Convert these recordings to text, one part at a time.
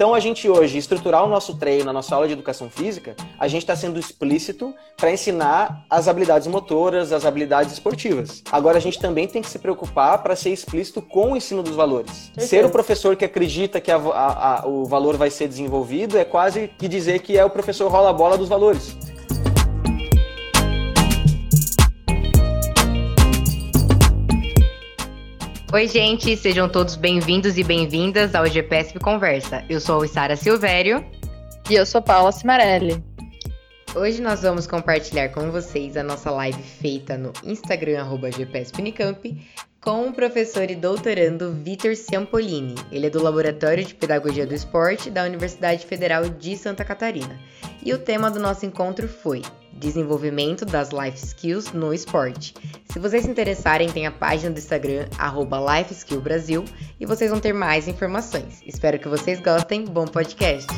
Então, a gente hoje, estruturar o nosso treino, a nossa aula de educação física, a gente está sendo explícito para ensinar as habilidades motoras, as habilidades esportivas. Agora, a gente também tem que se preocupar para ser explícito com o ensino dos valores. Ser o professor que acredita que a, a, a, o valor vai ser desenvolvido é quase que dizer que é o professor rola-bola dos valores. Oi, gente, sejam todos bem-vindos e bem-vindas ao GPSP Conversa. Eu sou a Sara Silvério. E eu sou Paula Cimarelli. Hoje nós vamos compartilhar com vocês a nossa live feita no Instagram, GPSPunicamp, com o professor e doutorando Vitor Ciampolini. Ele é do Laboratório de Pedagogia do Esporte da Universidade Federal de Santa Catarina. E o tema do nosso encontro foi desenvolvimento das life skills no esporte. Se vocês se interessarem, tem a página do Instagram @lifeskillbrasil e vocês vão ter mais informações. Espero que vocês gostem. Bom podcast.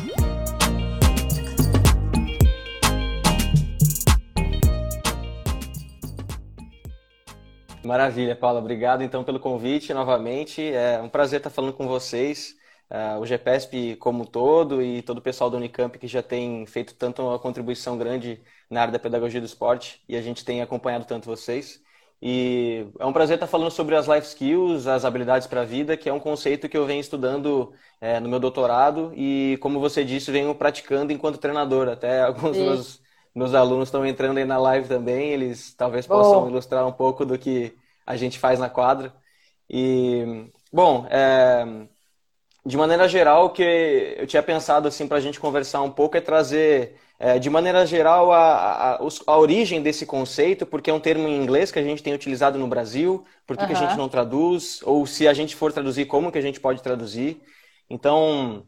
Maravilha, Paula. Obrigado então pelo convite novamente. É um prazer estar falando com vocês uh, o GPSP como um todo e todo o pessoal do Unicamp que já tem feito tanto uma contribuição grande na área da pedagogia do esporte e a gente tem acompanhado tanto vocês. E é um prazer estar falando sobre as life skills, as habilidades para a vida, que é um conceito que eu venho estudando é, no meu doutorado e, como você disse, venho praticando enquanto treinador. Até alguns dos meus, meus alunos estão entrando aí na live também, eles talvez possam oh. ilustrar um pouco do que a gente faz na quadra. E, bom, é, de maneira geral, o que eu tinha pensado assim para a gente conversar um pouco é trazer, é, de maneira geral, a, a, a, origem desse conceito, porque é um termo em inglês que a gente tem utilizado no Brasil, por que, uhum. que a gente não traduz, ou se a gente for traduzir, como que a gente pode traduzir. Então,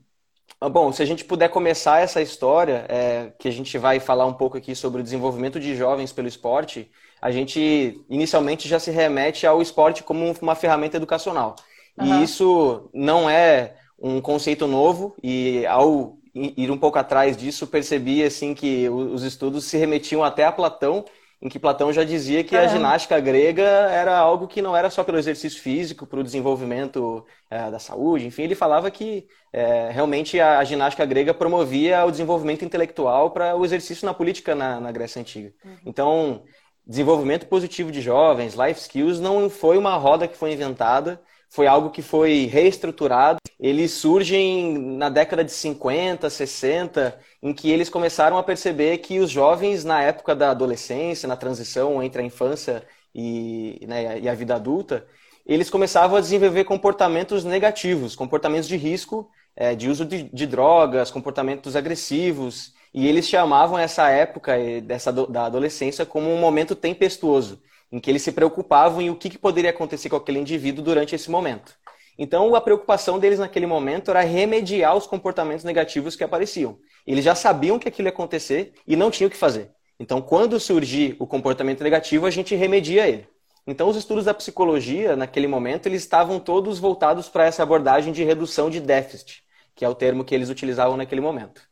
ah, bom, se a gente puder começar essa história, é, que a gente vai falar um pouco aqui sobre o desenvolvimento de jovens pelo esporte, a gente inicialmente já se remete ao esporte como uma ferramenta educacional. Uhum. E isso não é um conceito novo e ao ir um pouco atrás disso percebi assim que os estudos se remetiam até a Platão em que Platão já dizia que a ginástica grega era algo que não era só pelo exercício físico, para o desenvolvimento é, da saúde, enfim, ele falava que é, realmente a, a, ginástica grega promovia o desenvolvimento intelectual para o exercício na política na, na Grécia Antiga. Uhum. Então, desenvolvimento positivo de jovens, life skills, não foi uma roda que foi inventada, foi algo que foi reestruturado. Eles surgem na década de 50, 60, em que eles começaram a perceber que os jovens, na época da adolescência, na transição entre a infância e, né, e a vida adulta, eles começavam a desenvolver comportamentos negativos, comportamentos de risco, é, de uso de, de, drogas, comportamentos agressivos. E eles chamavam essa época eh, dessa, da adolescência como um momento tempestuoso em que eles se preocupavam em o que, que poderia acontecer com aquele indivíduo durante esse momento. Então, a preocupação deles naquele momento era remediar os comportamentos negativos que apareciam. Eles já sabiam que aquilo ia acontecer e não tinham o que fazer. Então, quando surgir o comportamento negativo, a gente remedia ele. Então, os estudos da psicologia, naquele momento, eles estavam todos voltados para essa abordagem de redução de déficit, que é o termo que eles utilizavam naquele momento.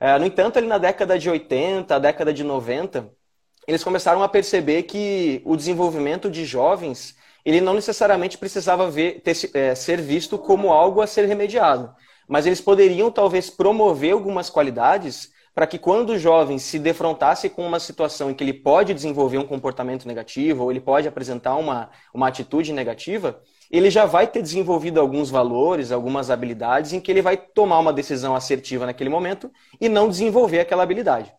É, no entanto, ali na década de 80, década de 90, eles começaram a perceber que o desenvolvimento de jovens ele não necessariamente precisava ver, ter, é, ser visto como algo a ser remediado, mas eles poderiam talvez promover algumas qualidades para que quando o jovem se defrontasse com uma situação em que ele pode desenvolver um comportamento negativo ou ele pode apresentar uma, uma atitude negativa, ele já vai ter desenvolvido alguns valores, algumas habilidades em que ele vai tomar uma decisão assertiva naquele momento e não desenvolver aquela habilidade.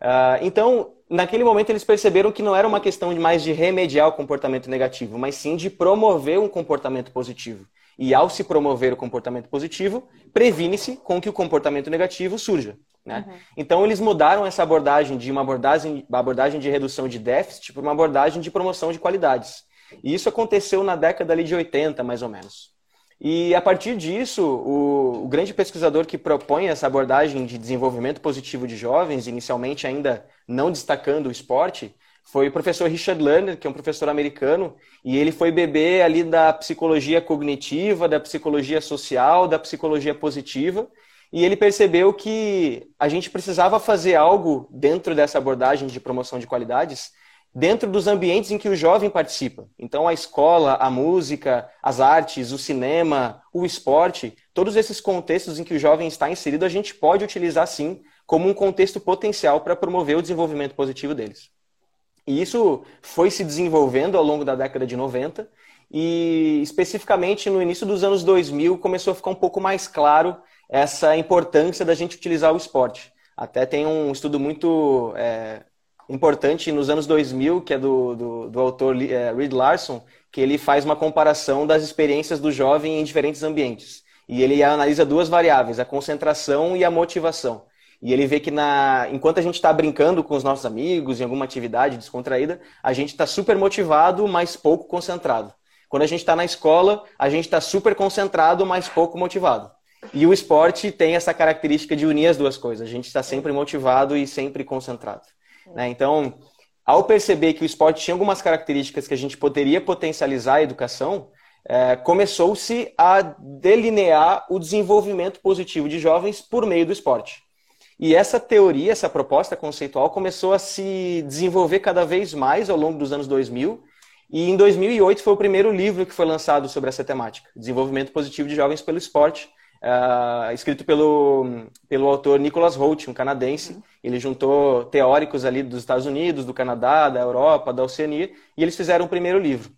Uh, então, naquele momento eles perceberam que não era uma questão de mais de remediar o comportamento negativo, mas sim de promover um comportamento positivo. E ao se promover o comportamento positivo, previne-se com que o comportamento negativo surja. Né? Uhum. Então eles mudaram essa abordagem de uma abordagem, abordagem de redução de déficit para uma abordagem de promoção de qualidades. E isso aconteceu na década de 80, mais ou menos. E a partir disso, o, o, grande pesquisador que propõe essa abordagem de desenvolvimento positivo de jovens, inicialmente ainda não destacando o esporte, foi o professor Richard Lerner, que é um professor americano, e ele foi bebê ali da psicologia cognitiva, da psicologia social, da psicologia positiva, e ele percebeu que a gente precisava fazer algo dentro dessa abordagem de promoção de qualidades dentro dos ambientes em que o jovem participa. Então, a escola, a música, as artes, o cinema, o esporte, todos esses contextos em que o jovem está inserido, a gente pode utilizar sim como um contexto potencial para promover o desenvolvimento positivo deles. E isso foi se desenvolvendo ao longo da década de 90 e especificamente no início dos anos 2000 começou a ficar um pouco mais claro essa importância da gente utilizar o esporte. Até tem um estudo muito é, importante nos anos 2000, que é do, do, do autor é, Reed Larson, que ele faz uma comparação das experiências do jovem em diferentes ambientes. E ele analisa duas variáveis, a concentração e a motivação. E ele vê que na, enquanto a gente está brincando com os nossos amigos, em alguma atividade descontraída, a gente está super motivado, mas pouco concentrado. Quando a gente está na escola, a gente está super concentrado, mas pouco motivado. E o esporte tem essa característica de unir as duas coisas. A gente está sempre motivado e sempre concentrado. Né? Então, ao perceber que o esporte tinha algumas características que a gente poderia potencializar a educação, é, começou-se a delinear o desenvolvimento positivo de jovens por meio do esporte. E essa teoria, essa proposta conceitual começou a se desenvolver cada vez mais ao longo dos anos 2000. E em 2008 foi o primeiro livro que foi lançado sobre essa temática, Desenvolvimento Positivo de Jovens pelo Esporte, uh, escrito pelo, pelo autor Nicholas Holt, um canadense. Uhum. Ele juntou teóricos ali dos Estados Unidos, do Canadá, da Europa, da Oceania, e eles fizeram o primeiro livro.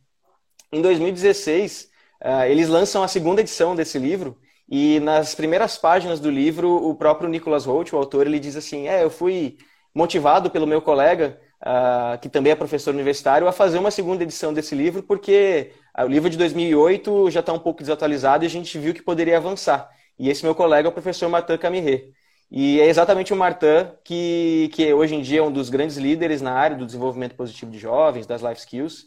Em 2016, uh, ah, eles lançam a segunda edição desse livro, e nas primeiras páginas do livro, o próprio Nicholas Holt, o autor, ele diz assim: É, eu fui motivado pelo meu colega, uh, que também é professor universitário, a fazer uma segunda edição desse livro, porque o livro de 2008 já está um pouco desatualizado e a gente viu que poderia avançar. E esse meu colega é o professor Martin Camiré. E é exatamente o Martin que, que hoje em dia é um dos grandes líderes na área do desenvolvimento positivo de jovens, das life skills.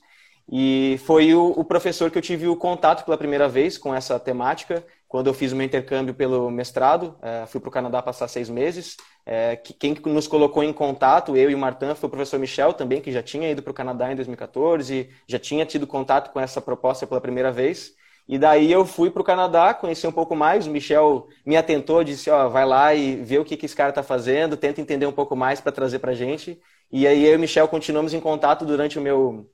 E foi o, o professor que eu tive o contato pela primeira vez com essa temática quando eu fiz o meu intercâmbio pelo mestrado, é, fui para o Canadá passar seis meses. É, quem nos colocou em contato, eu e o Martin, foi o professor Michel também, que já tinha ido para o Canadá em 2014, já tinha tido contato com essa proposta pela primeira vez. E daí eu fui para o Canadá, conheci um pouco mais. O Michel me atentou, disse: ó, vai lá e vê o que, que esse cara está fazendo, tenta entender um pouco mais para trazer para gente. E aí eu e o Michel continuamos em contato durante o meu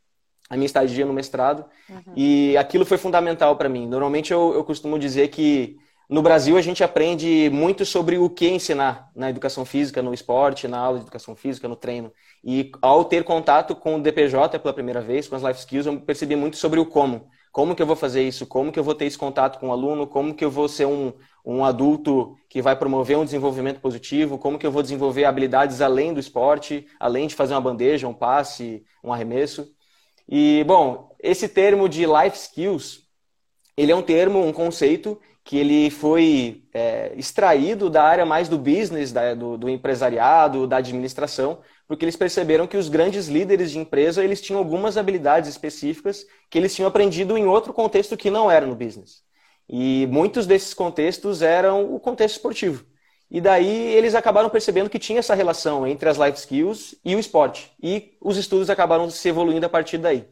a minha estadia no mestrado. Uhum. E aquilo foi fundamental para mim. Normalmente eu, eu costumo dizer que no Brasil a gente aprende muito sobre o que ensinar na educação física, no esporte, na aula de educação física, no treino. E ao ter contato com o DPJ pela primeira vez, com as life skills, eu percebi muito sobre o como. Como que eu vou fazer isso? Como que eu vou ter esse contato com o aluno? Como que eu vou ser um, um adulto que vai promover um desenvolvimento positivo? Como que eu vou desenvolver habilidades além do esporte, além de fazer uma bandeja, um passe, um arremesso? E, bom, esse termo de life skills, ele é um termo, um conceito que ele foi é, extraído da área mais do business, da, do, do, empresariado, da administração, porque eles perceberam que os grandes líderes de empresa, eles tinham algumas habilidades específicas que eles tinham aprendido em outro contexto que não era no business. E muitos desses contextos eram o contexto esportivo. E daí eles acabaram percebendo que tinha essa relação entre as life skills e o esporte. E os estudos acabaram se evoluindo a partir daí.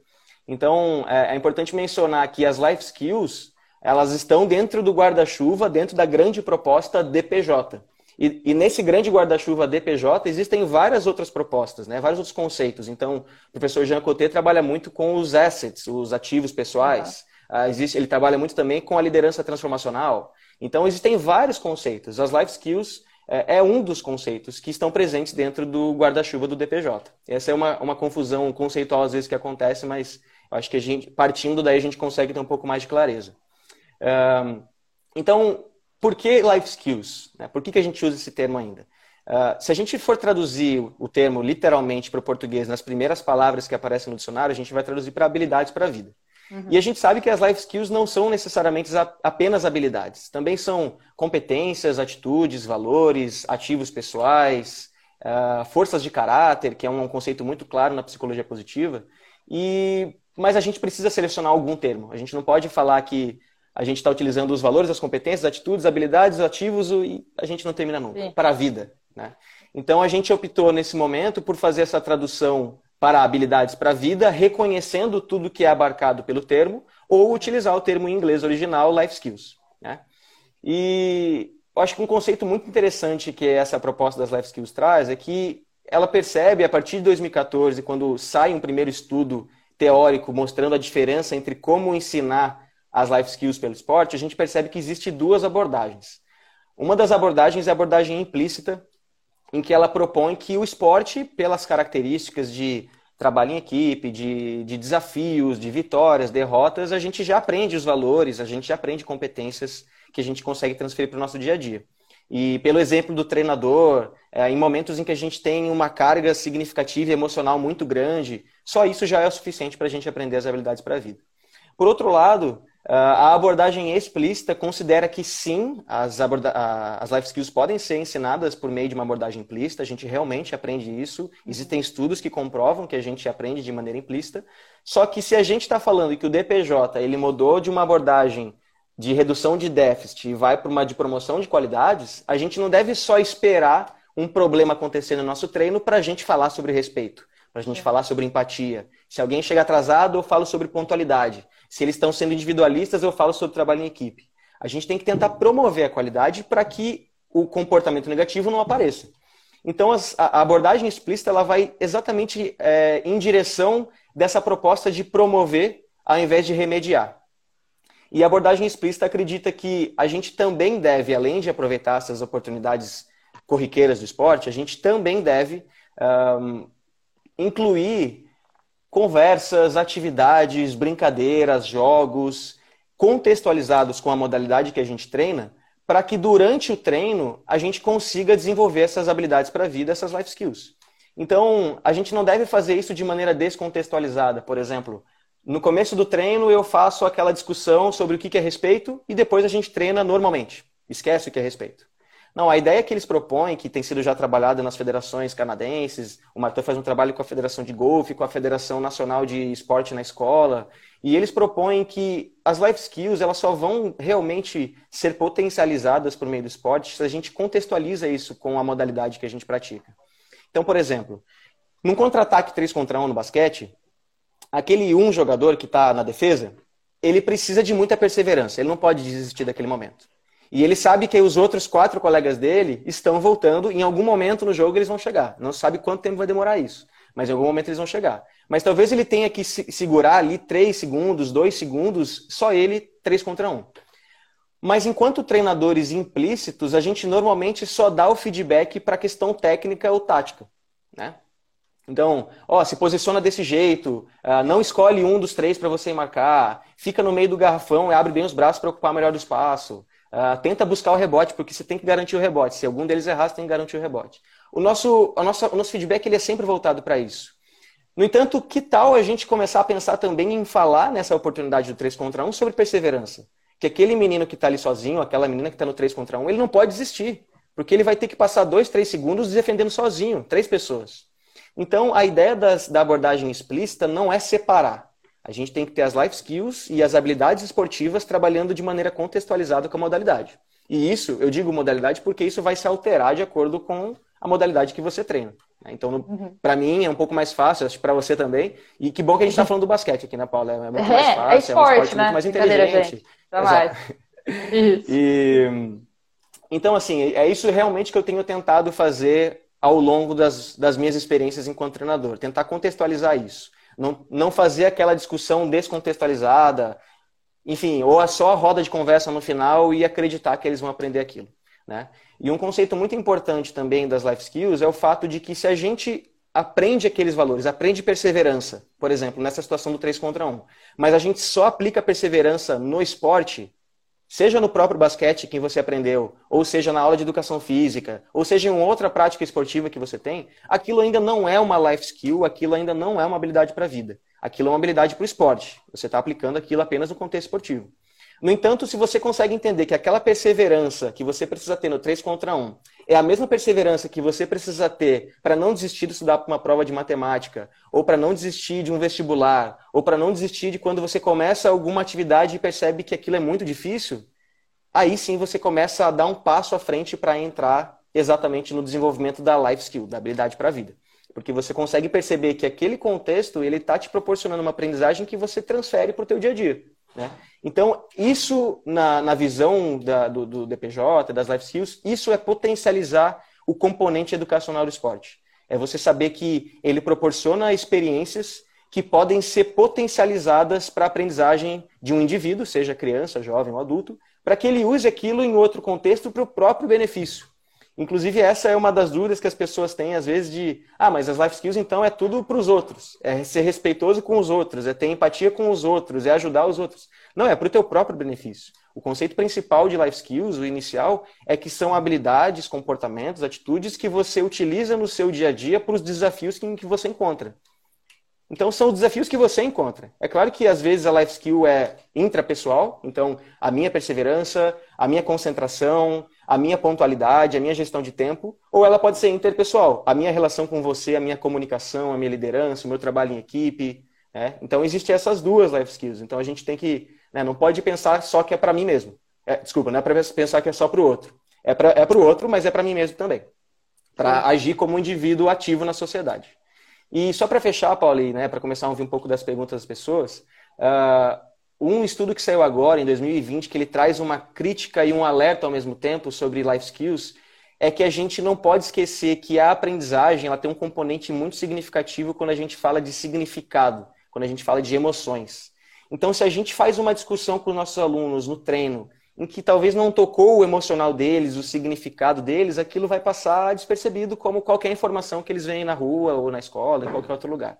Então, é, é importante mencionar que as life skills, elas estão dentro do guarda-chuva, dentro da grande proposta DPJ. E, e nesse grande guarda-chuva DPJ existem várias outras propostas, né? vários outros conceitos. Então, o professor Jean Coté trabalha muito com os assets, os ativos pessoais. Uhum. Uh, existe, ele trabalha muito também com a liderança transformacional. Então, existem vários conceitos. As life skills é, é um dos conceitos que estão presentes dentro do guarda-chuva do DPJ. Essa é uma, uma confusão conceitual, às vezes, que acontece, mas acho que a gente, partindo daí, a gente consegue ter um pouco mais de clareza. Um, então, por que life skills? Né? Por que, que a gente usa esse termo ainda? Uh, se a gente for traduzir o termo literalmente para o português nas primeiras palavras que aparecem no dicionário, a gente vai traduzir para habilidades para a vida. Uhum. E a gente sabe que as life skills não são necessariamente apenas habilidades. Também são competências, atitudes, valores, ativos pessoais, uh, forças de caráter, que é um conceito muito claro na psicologia positiva. E mas a gente precisa selecionar algum termo. A gente não pode falar que a gente está utilizando os valores, as competências, atitudes, habilidades, ativos e a gente não termina nunca Sim. para a vida. Né? Então a gente optou nesse momento por fazer essa tradução para habilidades para a vida, reconhecendo tudo que é abarcado pelo termo, ou utilizar o termo em inglês original, life skills. Né? E eu acho que um conceito muito interessante que essa proposta das life skills traz é que ela percebe, a partir de 2014, quando sai um primeiro estudo teórico mostrando a diferença entre como ensinar as life skills pelo esporte, a gente percebe que existe duas abordagens. Uma das abordagens é a abordagem implícita, em que ela propõe que o esporte, pelas características de trabalho em equipe, de, de desafios, de vitórias, derrotas, a gente já aprende os valores, a gente já aprende competências que a gente consegue transferir para o nosso dia a dia. E pelo exemplo do treinador, é, em momentos em que a gente tem uma carga significativa e emocional muito grande, só isso já é o suficiente para a gente aprender as habilidades para a vida. Por outro lado, a abordagem explícita considera que sim, as, as life skills podem ser ensinadas por meio de uma abordagem implícita, a gente realmente aprende isso, existem estudos que comprovam que a gente aprende de maneira implícita, só que se a gente está falando que o DPJ ele mudou de uma abordagem de redução de déficit e vai para uma de promoção de qualidades, a gente não deve só esperar um problema acontecer no nosso treino para a gente falar sobre respeito, para a gente é. falar sobre empatia. Se alguém chega atrasado, eu falo sobre pontualidade. Se eles estão sendo individualistas, eu falo sobre trabalho em equipe. A gente tem que tentar promover a qualidade para que o comportamento negativo não apareça. Então, a abordagem explícita ela vai exatamente é, em direção dessa proposta de promover ao invés de remediar. E a abordagem explícita acredita que a gente também deve, além de aproveitar essas oportunidades corriqueiras do esporte, a gente também deve um, incluir conversas, atividades, brincadeiras, jogos, contextualizados com a modalidade que a gente treina, para que durante o treino a gente consiga desenvolver essas habilidades para a vida, essas life skills. Então, a gente não deve fazer isso de maneira descontextualizada. Por exemplo, no começo do treino, eu faço aquela discussão sobre o que é respeito e depois a gente treina normalmente. Esquece o que é respeito. Não, a ideia que eles propõem, que tem sido já trabalhada nas federações canadenses, o Martin faz um trabalho com a Federação de Golfe, com a Federação Nacional de Esporte na Escola, e eles propõem que as life skills elas só vão realmente ser potencializadas por meio do esporte se a gente contextualiza isso com a modalidade que a gente pratica. Então, por exemplo, num contra-ataque 3 contra 1 no basquete, aquele um jogador que está na defesa, ele precisa de muita perseverança. Ele não pode desistir daquele momento. E ele sabe que os outros quatro colegas dele estão voltando. Em algum momento no jogo eles vão chegar. Não sabe quanto tempo vai demorar isso. Mas em algum momento eles vão chegar. Mas talvez ele tenha que segurar ali três segundos, dois segundos, só ele, três contra um. Mas enquanto treinadores implícitos, a gente normalmente só dá o feedback para a questão técnica ou tática. Né? Então, ó, se posiciona desse jeito, uh, não escolhe um dos três para você marcar, fica no meio do garrafão e abre bem os braços para ocupar melhor o espaço. Uh, tenta buscar o rebote, porque você tem que garantir o rebote. Se algum deles errar, você tem que garantir o rebote. O nosso, a nossa, o nosso feedback ele é sempre voltado para isso. No entanto, que tal a gente começar a pensar também em falar nessa oportunidade do 3 contra 1 sobre perseverança? Que aquele menino que está ali sozinho, aquela menina que está no 3 contra 1, ele não pode desistir. Porque ele vai ter que passar dois, três segundos defendendo sozinho, três pessoas. Então, a ideia das, da abordagem explícita não é separar. A gente tem que ter as life skills e as habilidades esportivas trabalhando de maneira contextualizada com a modalidade. E isso, eu digo modalidade porque isso vai se alterar de acordo com a modalidade que você treina. Né? Então, uhum. para mim é um pouco mais fácil, acho que para você também. E que bom que a gente está falando do basquete aqui, né, Paula? É muito mais fácil, é, esporte, é um esporte né? muito mais inteligente. Mais. Isso. E, então, assim, é isso realmente que eu tenho tentado fazer ao longo das, das minhas experiências enquanto treinador. Tentar contextualizar isso. Não, não fazer aquela discussão descontextualizada, enfim, ou é só a roda de conversa no final e acreditar que eles vão aprender aquilo. Né? E um conceito muito importante também das life skills é o fato de que se a gente aprende aqueles valores, aprende perseverança, por exemplo, nessa situação do 3 contra 1, mas a gente só aplica perseverança no esporte, Seja no próprio basquete que você aprendeu, ou seja na aula de educação física, ou seja em outra prática esportiva que você tem, aquilo ainda não é uma life skill, aquilo ainda não é uma habilidade para a vida. Aquilo é uma habilidade para o esporte. Você está aplicando aquilo apenas no contexto esportivo. No entanto, se você consegue entender que aquela perseverança que você precisa ter no 3 contra 1 é a mesma perseverança que você precisa ter para não desistir de estudar para uma prova de matemática, ou para não desistir de um vestibular, ou para não desistir de quando você começa alguma atividade e percebe que aquilo é muito difícil, aí sim você começa a dar um passo à frente para entrar exatamente no desenvolvimento da life skill, da habilidade para a vida. Porque você consegue perceber que aquele contexto ele está te proporcionando uma aprendizagem que você transfere para o teu dia a dia. Né? Então, isso, na, na visão da, do, do DPJ, das life skills, isso é potencializar o componente educacional do esporte. É você saber que ele proporciona experiências que podem ser potencializadas para a aprendizagem de um indivíduo, seja criança, jovem ou adulto, para que ele use aquilo em outro contexto para o próprio benefício. Inclusive, essa é uma das dúvidas que as pessoas têm, às vezes, de ah, mas as life skills então é tudo para os outros. É ser respeitoso com os outros, é ter empatia com os outros, é ajudar os outros. Não, é para o teu próprio benefício. O conceito principal de life skills, o inicial, é que são habilidades, comportamentos, atitudes que você utiliza no seu dia a dia para os desafios que, você encontra. Então, são os desafios que você encontra. É claro que às vezes a life skill é intrapessoal, então a minha perseverança, a minha concentração, a minha pontualidade, a minha gestão de tempo, ou ela pode ser interpessoal, a minha relação com você, a minha comunicação, a minha liderança, o meu trabalho em equipe. Né? Então, existem essas duas life skills. Então, a gente tem que, né, não pode pensar só que é para mim mesmo. É, desculpa, não é para pensar que é só para o outro. É para é o outro, mas é para mim mesmo também. Para agir como um indivíduo ativo na sociedade. E só para fechar, Pauli, né, para começar a ouvir um pouco das perguntas das pessoas, uh, um estudo que saiu agora, em 2020, que ele traz uma crítica e um alerta ao mesmo tempo sobre life skills, é que a gente não pode esquecer que a aprendizagem ela tem um componente muito significativo quando a gente fala de significado, quando a gente fala de emoções. Então, se a gente faz uma discussão com os nossos alunos no treino, em que talvez não tocou o emocional deles, o significado deles, aquilo vai passar despercebido como qualquer informação que eles veem na rua ou na escola, em qualquer outro lugar.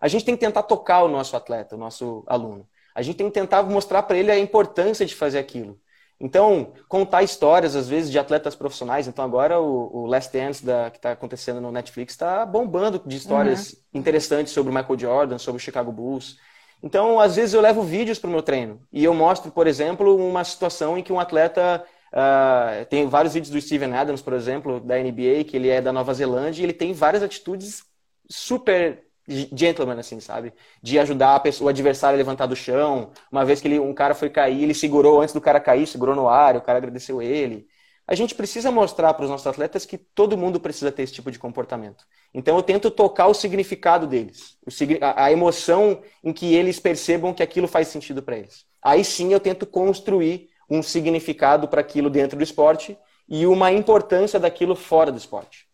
A gente tem que tentar tocar o nosso atleta, o nosso aluno a gente tem que tentar mostrar para ele a importância de fazer aquilo. Então, contar histórias, às vezes, de atletas profissionais. Então, agora o, o Last Dance da, que está acontecendo no Netflix está bombando de histórias uhum. interessantes sobre o Michael Jordan, sobre o Chicago Bulls. Então, às vezes, eu levo vídeos para o meu treino e eu mostro, por exemplo, uma situação em que um atleta. Uh, tem vários vídeos do Steven Adams, por exemplo, da NBA, que ele é da Nova Zelândia, e ele tem várias atitudes super gentleman, assim, sabe? De ajudar pessoa, o adversário a levantar do chão. Uma vez que ele, um cara foi cair, ele segurou antes do cara cair, segurou no ar, o cara agradeceu ele. A gente precisa mostrar para os nossos atletas que todo mundo precisa ter esse tipo de comportamento. Então eu tento tocar o significado deles, a emoção em que eles percebam que aquilo faz sentido para eles. Aí sim eu tento construir um significado para aquilo dentro do esporte e uma importância daquilo fora do esporte.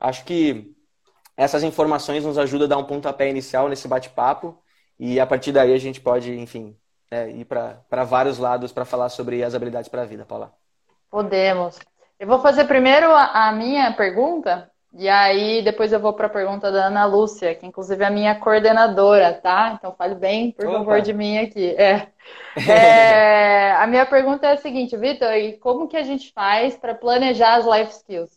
Acho que essas informações nos ajudam a dar um pontapé inicial nesse bate-papo e a partir daí a gente pode, enfim, é, ir para vários lados para falar sobre as habilidades para a vida, Paula. Podemos. Eu vou fazer primeiro a, a minha pergunta e aí depois eu vou para a pergunta da Ana Lúcia, que inclusive é a minha coordenadora, tá? Então fale bem, por Opa. favor, de mim aqui. É. É, a minha pergunta é a seguinte, Vitor, como que a gente faz para planejar as life skills?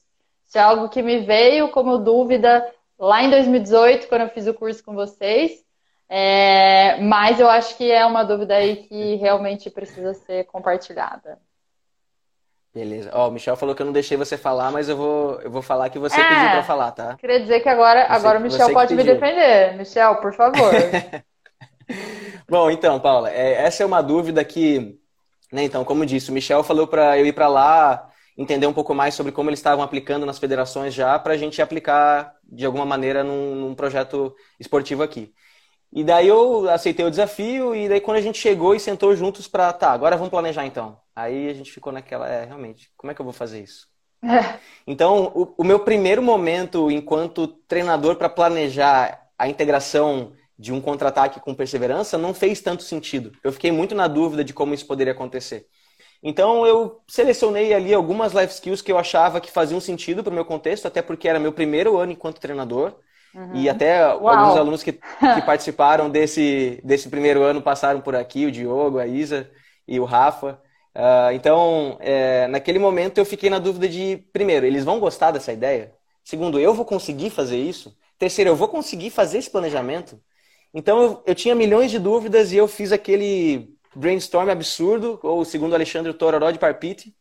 Isso é algo que me veio como dúvida lá em 2018, quando eu fiz o curso com vocês. É, mas eu acho que é uma dúvida aí que realmente precisa ser compartilhada. Beleza. Ó, o Michel falou que eu não deixei você falar, mas eu vou, eu vou falar que você é, pediu para falar, tá? Queria dizer que agora, você, agora o Michel pode me defender. Michel, por favor. Bom, então, Paula, é, essa é uma dúvida que, né, então, como disse, o Michel falou para eu ir para lá entender um pouco mais sobre como eles estavam aplicando nas federações já, para a gente aplicar de alguma maneira num, num, projeto esportivo aqui. E daí eu aceitei o desafio, e daí quando a gente chegou e sentou juntos para, tá, agora vamos planejar então. Aí a gente ficou naquela, é, realmente, como é que eu vou fazer isso? É. Então, o, o meu primeiro momento enquanto treinador para planejar a integração de um contra-ataque com perseverança não fez tanto sentido. Eu fiquei muito na dúvida de como isso poderia acontecer. Então eu selecionei ali algumas life skills que eu achava que faziam sentido para o meu contexto, até porque era meu primeiro ano enquanto treinador. Uhum. E até Uau. alguns alunos que, que participaram desse, desse primeiro ano passaram por aqui, o Diogo, a Isa e o Rafa. Uh, então, é, naquele momento eu fiquei na dúvida de, primeiro, eles vão gostar dessa ideia? Segundo, eu vou conseguir fazer isso? Terceiro, eu vou conseguir fazer esse planejamento? Então eu, eu tinha milhões de dúvidas e eu fiz aquele brainstorm absurdo, ou segundo Alexandre, Tororó de Parpite.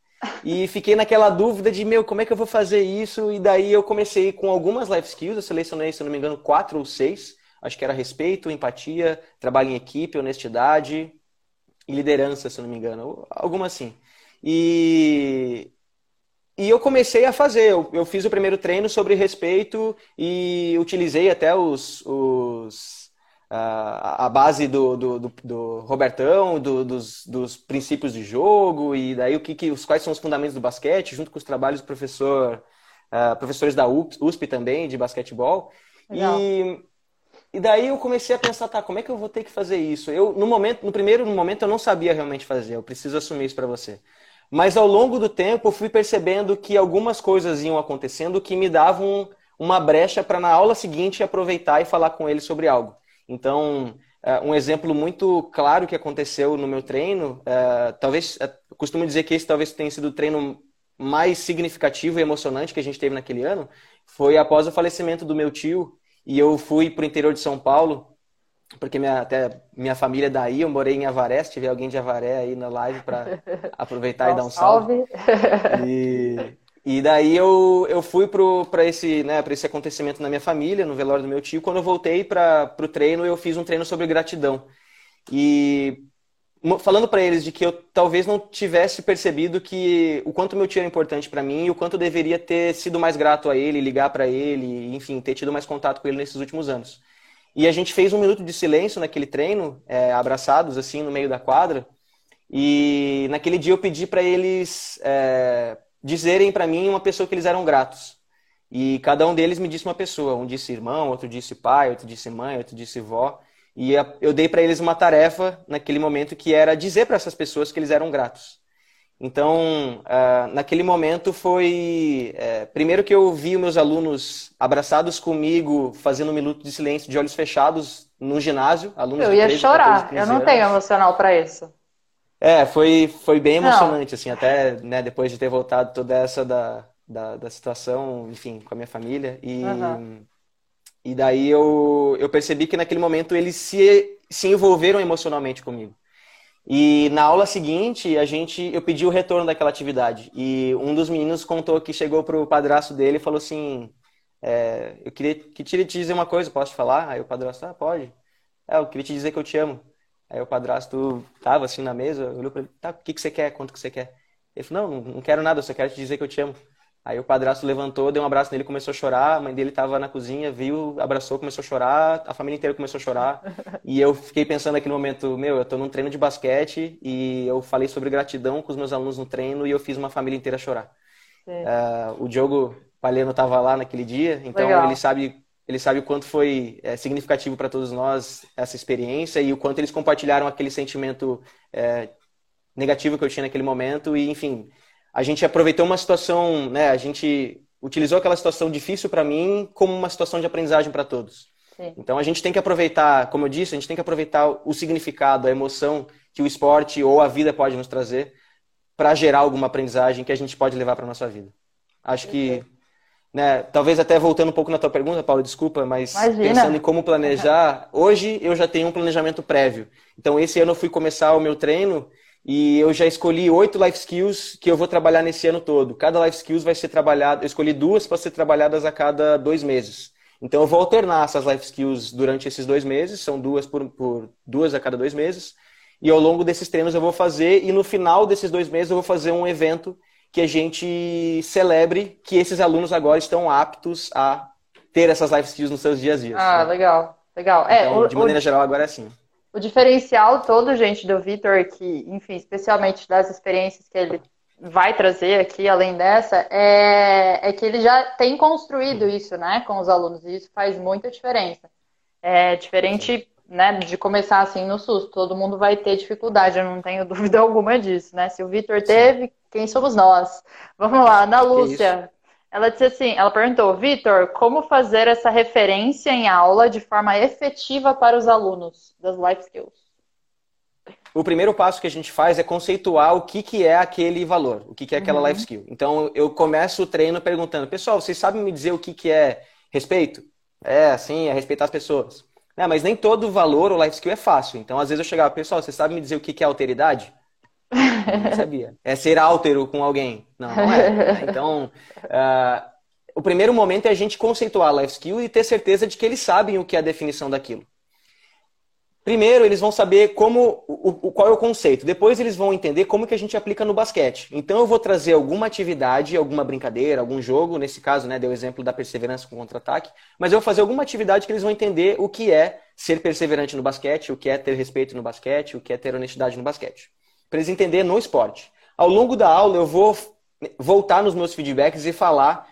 E fiquei naquela dúvida de, meu, como é que eu vou fazer isso? E daí eu comecei com algumas life skills, eu selecionei, se não me engano, quatro ou seis. Acho que era respeito, empatia, trabalho em equipe, honestidade e liderança, se não me engano. Alguma assim. E, e eu comecei a fazer. Eu, eu fiz o primeiro treino sobre respeito e utilizei até os, os a base do, do, do, do Robertão, do, dos, dos, princípios de jogo e daí o que, que, os quais são os fundamentos do basquete, junto com os trabalhos do professor, uh, professores da USP também de basquetebol. Legal. E e daí eu comecei a pensar, tá, como é que eu vou ter que fazer isso? Eu no momento, no primeiro no momento eu não sabia realmente fazer, eu preciso assumir isso para você. Mas ao longo do tempo eu fui percebendo que algumas coisas iam acontecendo que me davam uma brecha para na aula seguinte aproveitar e falar com ele sobre algo. Então, é, um exemplo muito claro que aconteceu no meu treino, é, talvez, é, costumo dizer que esse talvez tenha sido o treino mais significativo e emocionante que a gente teve naquele ano, foi após o falecimento do meu tio, e eu fui para o interior de São Paulo, porque minha, até minha família é daí, eu morei em Avaré, se tiver alguém de Avaré aí na live para aproveitar e dar um salve. salve. E, e daí eu, eu fui para esse, né, esse acontecimento na minha família, no velório do meu tio. Quando eu voltei para o treino, eu fiz um treino sobre gratidão. E falando para eles de que eu talvez não tivesse percebido que o quanto meu tio era importante para mim e o quanto eu deveria ter sido mais grato a ele, ligar para ele, enfim, ter tido mais contato com ele nesses últimos anos. E a gente fez um minuto de silêncio naquele treino, é, abraçados assim no meio da quadra. E naquele dia eu pedi para eles é, dizerem para mim uma pessoa que eles eram gratos. E cada um deles me disse uma pessoa. Um disse irmão, outro disse pai, outro disse mãe, outro disse vó. E eu dei para eles uma tarefa naquele momento que era dizer para essas pessoas que eles eram gratos. Então, uh, naquele momento foi. Uh, primeiro que eu vi meus alunos abraçados comigo, fazendo um minuto de silêncio de olhos fechados no ginásio. Alunos eu ia 13, chorar, 14, eu não tenho emocional para isso. É, foi, foi bem emocionante, não. assim, até né, depois de ter voltado toda essa da, da, da situação, enfim, com a minha família. E, uhum. e daí eu, eu percebi que naquele momento eles se, se envolveram emocionalmente comigo. E na aula seguinte, a gente, eu pedi o retorno daquela atividade. E um dos meninos contou que chegou pro padrasto dele e falou assim: é, Eu queria, queria te dizer uma coisa, posso te falar? Aí o padrasto, ah, pode. É, eu queria te dizer que eu te amo. Aí o padrasto tava assim na mesa, olhou pra ele, tá, o que, que você quer? Quanto que você quer? Ele falou, não, não quero nada, eu só quero te dizer que eu te amo. Aí o padrasto levantou, deu um abraço nele, começou a chorar. A mãe dele estava na cozinha, viu, abraçou, começou a chorar. A família inteira começou a chorar. E eu fiquei pensando aqui no momento, meu, eu estou num treino de basquete e eu falei sobre gratidão com os meus alunos no treino e eu fiz uma família inteira chorar. Uh, o Diogo Palhano estava lá naquele dia, então Legal. ele sabe ele sabe o quanto foi é, significativo para todos nós essa experiência e o quanto eles compartilharam aquele sentimento é, negativo que eu tinha naquele momento. E enfim a gente aproveitou uma situação né a gente utilizou aquela situação difícil para mim como uma situação de aprendizagem para todos. Sim. então a gente tem que aproveitar como eu disse a gente tem que aproveitar o significado a emoção que o esporte ou a vida pode nos trazer para gerar alguma aprendizagem que a gente pode levar para nossa vida. Acho que né, talvez até voltando um pouco na tua pergunta, Paulo, desculpa, mas Imagina. pensando em como planejar, hoje eu já tenho um planejamento prévio. Então, esse ano eu fui começar o meu treino e eu já escolhi oito life skills que eu vou trabalhar nesse ano todo. Cada life skills vai ser trabalhado, eu escolhi duas para ser trabalhadas a cada dois meses. Então, eu vou alternar essas life skills durante esses dois meses, são duas por, por duas a cada dois meses. E ao longo desses treinos eu vou fazer, e no final desses dois meses eu vou fazer um evento que a gente celebre que esses alunos agora estão aptos a ter essas life skills nos seus dias a dias. Ah, né? legal, legal. É, então, é, de maneira o, geral, agora é assim. O diferencial todo, gente, do Vitor, que, enfim, especialmente das experiências que ele vai trazer aqui, além dessa, é, é que ele já tem construído isso, né, com os alunos, e isso faz muita diferença. É diferente né, de começar assim no susto. Todo mundo vai ter dificuldade, eu não tenho dúvida alguma disso, né? Se o Vitor teve, quem somos nós? Vamos lá, Ana Lúcia. Ela disse assim, ela perguntou, Vitor, como fazer essa referência em aula de forma efetiva para os alunos das life skills? O primeiro passo que a gente faz é conceituar o que, que é aquele valor, o que, que é aquela uhum. life skill. Então, eu começo o treino perguntando, pessoal, vocês sabem me dizer o que, que é respeito? É, assim, é respeitar as pessoas. É, mas nem todo valor ou life skill é fácil. Então, às vezes eu chegava, pessoal, você sabe me dizer o que é alteridade? Não sabia. É ser altero com alguém. Não, não é. Então, uh, o primeiro momento é a gente conceituar a life skill e ter certeza de que eles sabem o que é a definição daquilo. Primeiro, eles vão saber como, o, qual é o conceito. Depois, eles vão entender como que a gente aplica no basquete. Então, eu vou trazer alguma atividade, alguma brincadeira, algum jogo. Nesse caso, né, deu o exemplo da perseverança com contra-ataque. Mas eu vou fazer alguma atividade que eles vão entender o que é ser perseverante no basquete, o que é ter respeito no basquete, o que é ter honestidade no basquete. Para eles entenderem no esporte. Ao longo da aula, eu vou voltar nos meus feedbacks e falar,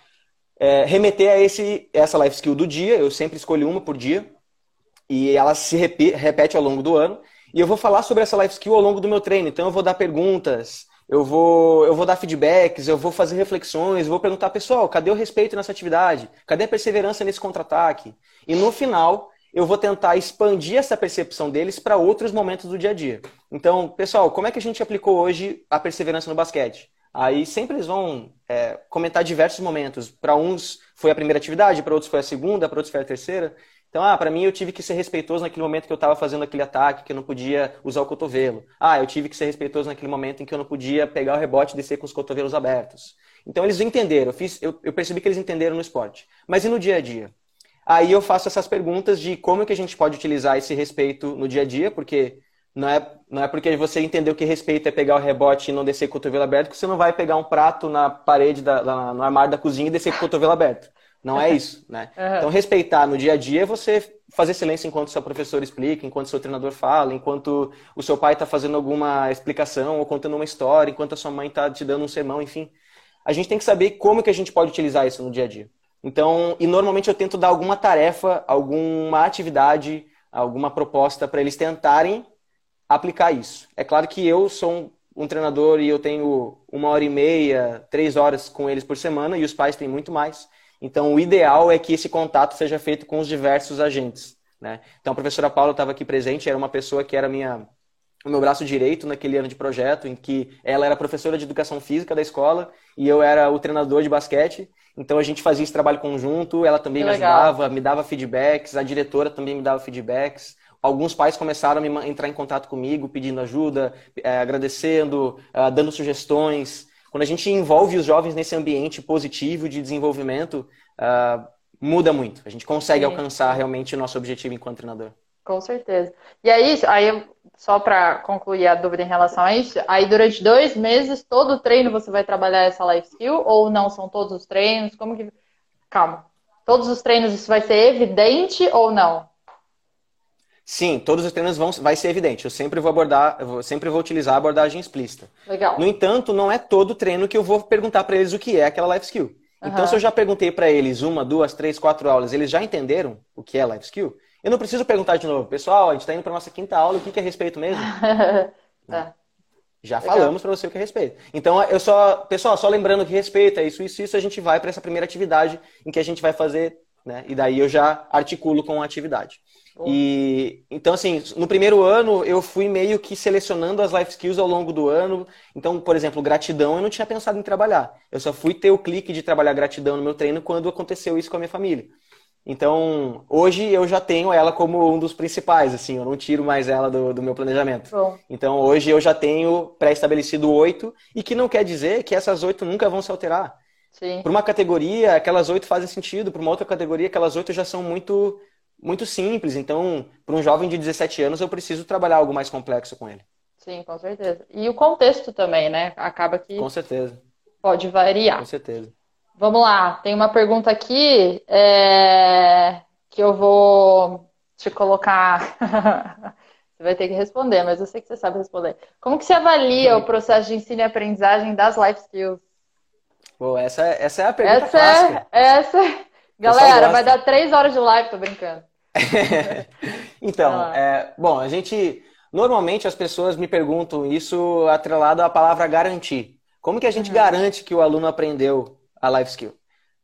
é, remeter a esse, essa life skill do dia. Eu sempre escolho uma por dia e ela se repete ao longo do ano. E eu vou falar sobre essa life skill ao longo do meu treino. Então eu vou dar perguntas, eu vou, eu vou dar feedbacks, eu vou fazer reflexões, eu vou perguntar, pessoal, cadê o respeito nessa atividade? Cadê a perseverança nesse contra-ataque? E no final, eu vou tentar expandir essa percepção deles para outros momentos do dia a dia. Então, pessoal, como é que a gente aplicou hoje a perseverança no basquete? Aí sempre eles vão é, comentar diversos momentos. Para uns foi a primeira atividade, para outros foi a segunda, para outros foi a terceira. Então, ah, para mim eu tive que ser respeitoso naquele momento que eu estava fazendo aquele ataque, que eu não podia usar o cotovelo. Ah, eu tive que ser respeitoso naquele momento em que eu não podia pegar o rebote e descer com os cotovelos abertos. Então eles entenderam, eu, fiz, eu, eu percebi que eles entenderam no esporte. Mas e no dia a dia? Aí eu faço essas perguntas de como que a gente pode utilizar esse respeito no dia a dia, porque não é, não é porque você entendeu que respeito é pegar o rebote e não descer com o cotovelo aberto que você não vai pegar um prato na parede, da, no armário da cozinha e descer com o cotovelo aberto. Não é isso, né? Uhum. Então, respeitar no dia a dia é você fazer silêncio enquanto seu professor explica, enquanto seu treinador fala, enquanto o seu pai está fazendo alguma explicação ou contando uma história, enquanto a sua mãe está te dando um sermão, enfim. A gente tem que saber como que a gente pode utilizar isso no dia a dia. Então, e normalmente eu tento dar alguma tarefa, alguma atividade, alguma proposta para eles tentarem aplicar isso. É claro que eu sou um, um treinador e eu tenho uma hora e meia, três horas com eles por semana, e os pais têm muito mais. Então, o ideal é que esse contato seja feito com os diversos agentes. Né? Então, a professora Paula estava aqui presente, era uma pessoa que era minha, o meu braço direito naquele ano de projeto, em que ela era professora de educação física da escola e eu era o treinador de basquete. Então, a gente fazia esse trabalho conjunto, ela também que me legal. ajudava, me dava feedbacks, a diretora também me dava feedbacks. Alguns pais começaram a entrar em contato comigo, pedindo ajuda, é, agradecendo, é, dando sugestões. Quando a gente envolve os jovens nesse ambiente positivo de desenvolvimento, uh, muda muito. A gente consegue Sim. alcançar realmente o nosso objetivo enquanto treinador. Com certeza. E aí, aí só para concluir a dúvida em relação a isso, aí durante dois meses, todo treino você vai trabalhar essa life skill ou não são todos os treinos? Como que. Calma. Todos os treinos isso vai ser evidente ou não? Sim, todos os treinos vão vai ser evidente. Eu sempre vou abordar, eu sempre vou utilizar a abordagem explícita. Legal. No entanto, não é todo treino que eu vou perguntar para eles o que é aquela life skill. Uhum. Então, se eu já perguntei para eles uma, duas, três, quatro aulas, eles já entenderam o que é life skill, eu não preciso perguntar de novo. Pessoal, a gente está indo para nossa quinta aula, o que é respeito mesmo? tá. Já Legal. falamos para você o que é respeito. Então, eu só, pessoal, só lembrando que respeito é isso, isso, isso, a gente vai para essa primeira atividade em que a gente vai fazer, né? E daí eu já articulo com a atividade. E então assim, no primeiro ano eu fui meio que selecionando as life skills ao longo do ano. Então, por exemplo, gratidão eu não tinha pensado em trabalhar. Eu só fui ter o clique de trabalhar gratidão no meu treino quando aconteceu isso com a minha família. Então, hoje eu já tenho ela como um dos principais, assim, eu não tiro mais ela do, do meu planejamento. Bom. Então, hoje eu já tenho pré-estabelecido oito, e que não quer dizer que essas oito nunca vão se alterar. Para uma categoria, aquelas oito fazem sentido, para uma outra categoria, aquelas oito já são muito muito simples. Então, para um jovem de 17 anos, eu preciso trabalhar algo mais complexo com ele. Sim, com certeza. E o contexto também, né? Acaba que. Com certeza. Pode variar. Com certeza. Vamos lá, tem uma pergunta aqui é... que eu vou te colocar. você vai ter que responder, mas eu sei que você sabe responder. Como que você avalia o processo de ensino e aprendizagem das life skills? Bom, essa, essa é a pergunta essa é, clássica. É, essa Galera, vai dar três horas de live, tô brincando. então, é, bom, a gente. Normalmente as pessoas me perguntam isso atrelado à palavra garantir. Como que a gente uhum. garante que o aluno aprendeu a life skill?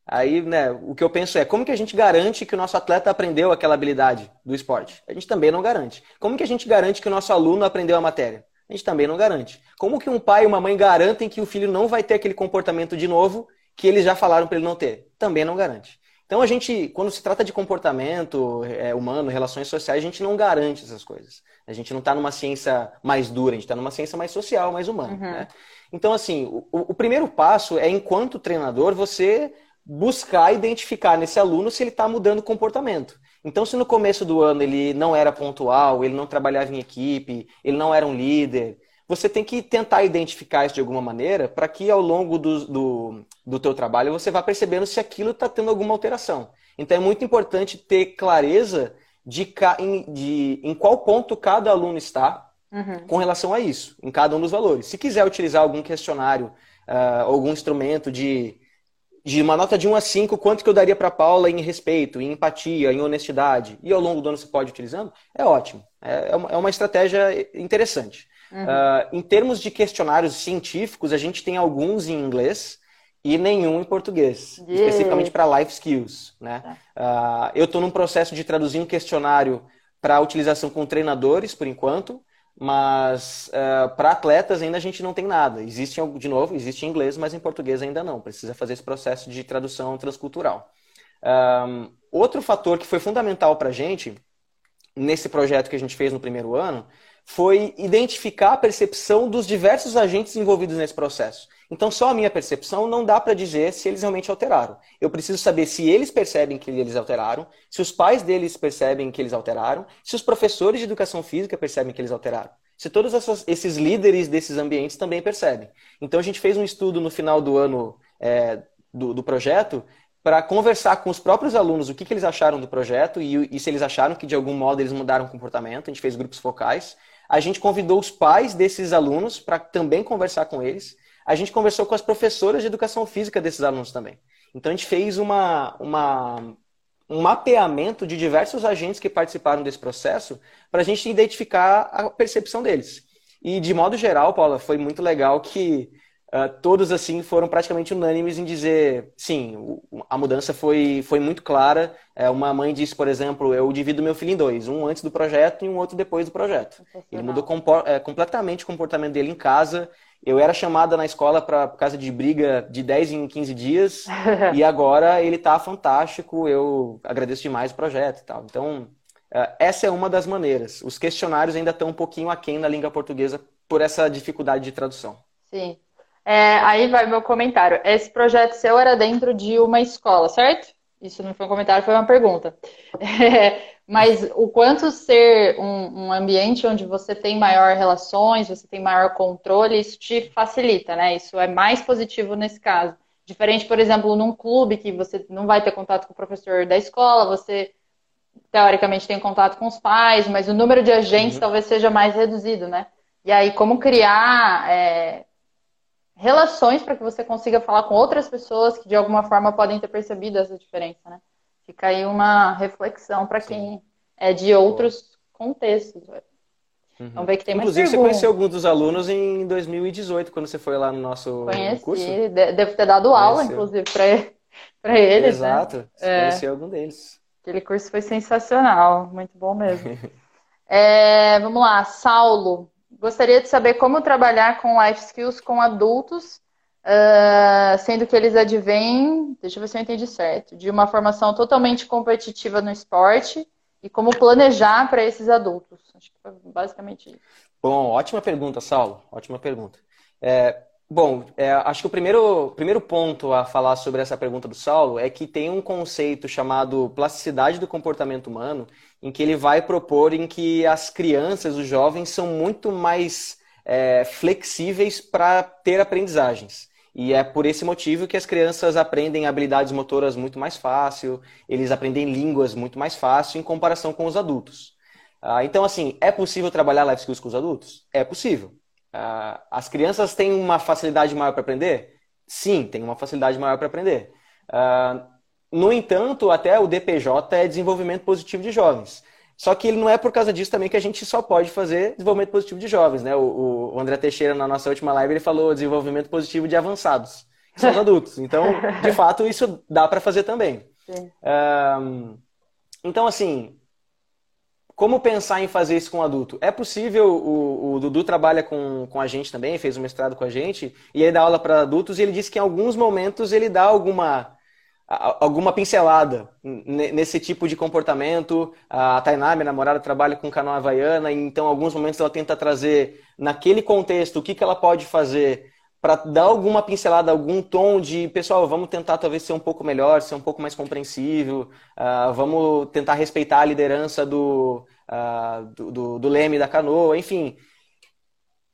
Aí, né, o que eu penso é como que a gente garante que o nosso atleta aprendeu aquela habilidade do esporte? A gente também não garante. Como que a gente garante que o nosso aluno aprendeu a matéria? A gente também não garante. Como que um pai e uma mãe garantem que o filho não vai ter aquele comportamento de novo que eles já falaram para ele não ter? Também não garante. Então a gente, quando se trata de comportamento é, humano, relações sociais, a gente não garante essas coisas. A gente não está numa ciência mais dura, a gente está numa ciência mais social, mais humana. Uhum. Né? Então, assim, o, o, primeiro passo é, enquanto treinador, você buscar identificar nesse aluno se ele está mudando o comportamento. Então, se no começo do ano ele não era pontual, ele não trabalhava em equipe, ele não era um líder, você tem que tentar identificar isso de alguma maneira para que ao longo do, do, do teu trabalho você vá percebendo se aquilo está tendo alguma alteração. Então é muito importante ter clareza de, de em qual ponto cada aluno está uhum. com relação a isso, em cada um dos valores. Se quiser utilizar algum questionário, uh, algum instrumento de de uma nota de 1 a 5, quanto que eu daria para Paula em respeito, em empatia, em honestidade, e ao longo do ano você pode ir utilizando, é ótimo. É, é, uma, é uma estratégia interessante. Uhum. Uh, em termos de questionários científicos, a gente tem alguns em inglês e nenhum em português, yeah. especificamente para life skills. Né? Uh, eu estou num processo de traduzir um questionário para utilização com treinadores, por enquanto, mas uh, para atletas ainda a gente não tem nada. Existe, de novo, existe em inglês, mas em português ainda não. Precisa fazer esse processo de tradução transcultural. Um, outro fator que foi fundamental para a gente, nesse projeto que a gente fez no primeiro ano, foi identificar a percepção dos diversos agentes envolvidos nesse processo. Então, só a minha percepção não dá para dizer se eles realmente alteraram. Eu preciso saber se eles percebem que eles alteraram, se os pais deles percebem que eles alteraram, se os professores de educação física percebem que eles alteraram. Se todos esses líderes desses ambientes também percebem. Então, a gente fez um estudo no final do ano é, do, do, projeto para conversar com os próprios alunos o que, que eles acharam do projeto e, e se eles acharam que, de algum modo, eles mudaram o comportamento. A gente fez grupos focais. A gente convidou os pais desses alunos para também conversar com eles a gente conversou com as professoras de educação física desses alunos também. Então a gente fez uma, uma, um mapeamento de diversos agentes que participaram desse processo para a gente identificar a percepção deles. E de modo geral, Paula, foi muito legal que uh, todos assim foram praticamente unânimes em dizer sim, a mudança foi, foi muito clara. É, uma mãe disse, por exemplo, eu divido meu filho em dois, um antes do projeto e um outro depois do projeto. Ele mudou é, completamente o comportamento dele em casa eu era chamada na escola para casa de briga de 10 em 15 dias e agora ele está fantástico. Eu agradeço demais o projeto e tal. Então, é, essa é uma das maneiras. Os questionários ainda estão um pouquinho aquém na língua portuguesa por essa dificuldade de tradução. Sim. É, aí vai meu comentário. Esse projeto seu era dentro de uma escola, certo? Isso não foi um comentário, foi uma pergunta. É, mas o quanto ser um, um, ambiente onde você tem maior relações, você tem maior controle, isso te facilita, né? Isso é mais positivo nesse caso. Diferente, por exemplo, num clube que você não vai ter contato com o professor da escola, você teoricamente tem contato com os pais, mas o número de agentes uhum. talvez seja mais reduzido, né? E aí, como criar é, relações para que você consiga falar com outras pessoas que de alguma forma podem ter percebido essa diferença, né? Fica aí uma reflexão para quem é de outros contextos. Uhum. Vamos ver que tem Inclusive, mais você conheceu alguns dos alunos em 2018, quando você foi lá no nosso Conheci, curso? devo ter dado aula, Conheceu. inclusive, para eles. Né? Exato, né? você é. conheceu algum deles. Aquele curso foi sensacional, muito bom mesmo. é, vamos lá, Saulo. Gostaria de saber como trabalhar com life skills com adultos Uh, sendo que eles advêm, deixa eu ver se eu entendi certo, de uma formação totalmente competitiva no esporte e como planejar para esses adultos. Acho que foi basicamente isso. Bom, ótima pergunta, Saulo. Ótima pergunta. É, bom, é, acho que o primeiro, primeiro ponto a falar sobre essa pergunta do Saulo é que tem um conceito chamado plasticidade do comportamento humano, em que ele vai propor em que as crianças, os jovens, são muito mais é, flexíveis para ter aprendizagens. E é por esse motivo que as crianças aprendem habilidades motoras muito mais fácil, eles aprendem línguas muito mais fácil em comparação com os adultos. Ah, então, assim, é possível trabalhar life skills com os adultos? É possível. Ah, as crianças têm uma facilidade maior para aprender? Sim, tem uma facilidade maior para aprender. Ah, no entanto, até o DPJ é desenvolvimento positivo de jovens. Só que ele não é por causa disso também que a gente só pode fazer desenvolvimento positivo de jovens, né? O, o André Teixeira, na nossa última live, ele falou desenvolvimento positivo de avançados, que são os adultos. Então, de fato, isso dá para fazer também. Um, então, assim, como pensar em fazer isso com o adulto? É possível, o, o, Dudu trabalha com, com a gente também, fez um mestrado com a gente, e ele dá aula para adultos, e ele disse que em alguns momentos ele dá alguma alguma pincelada nesse tipo de comportamento. A Tainá, minha namorada, trabalha com canoa havaiana, então, em alguns momentos, ela tenta trazer, naquele contexto, o que, que ela pode fazer para dar alguma pincelada, algum tom de, pessoal, vamos tentar talvez ser um pouco melhor, ser um pouco mais compreensível, uh, vamos tentar respeitar a liderança do, uh, do, do, do, leme da canoa, enfim.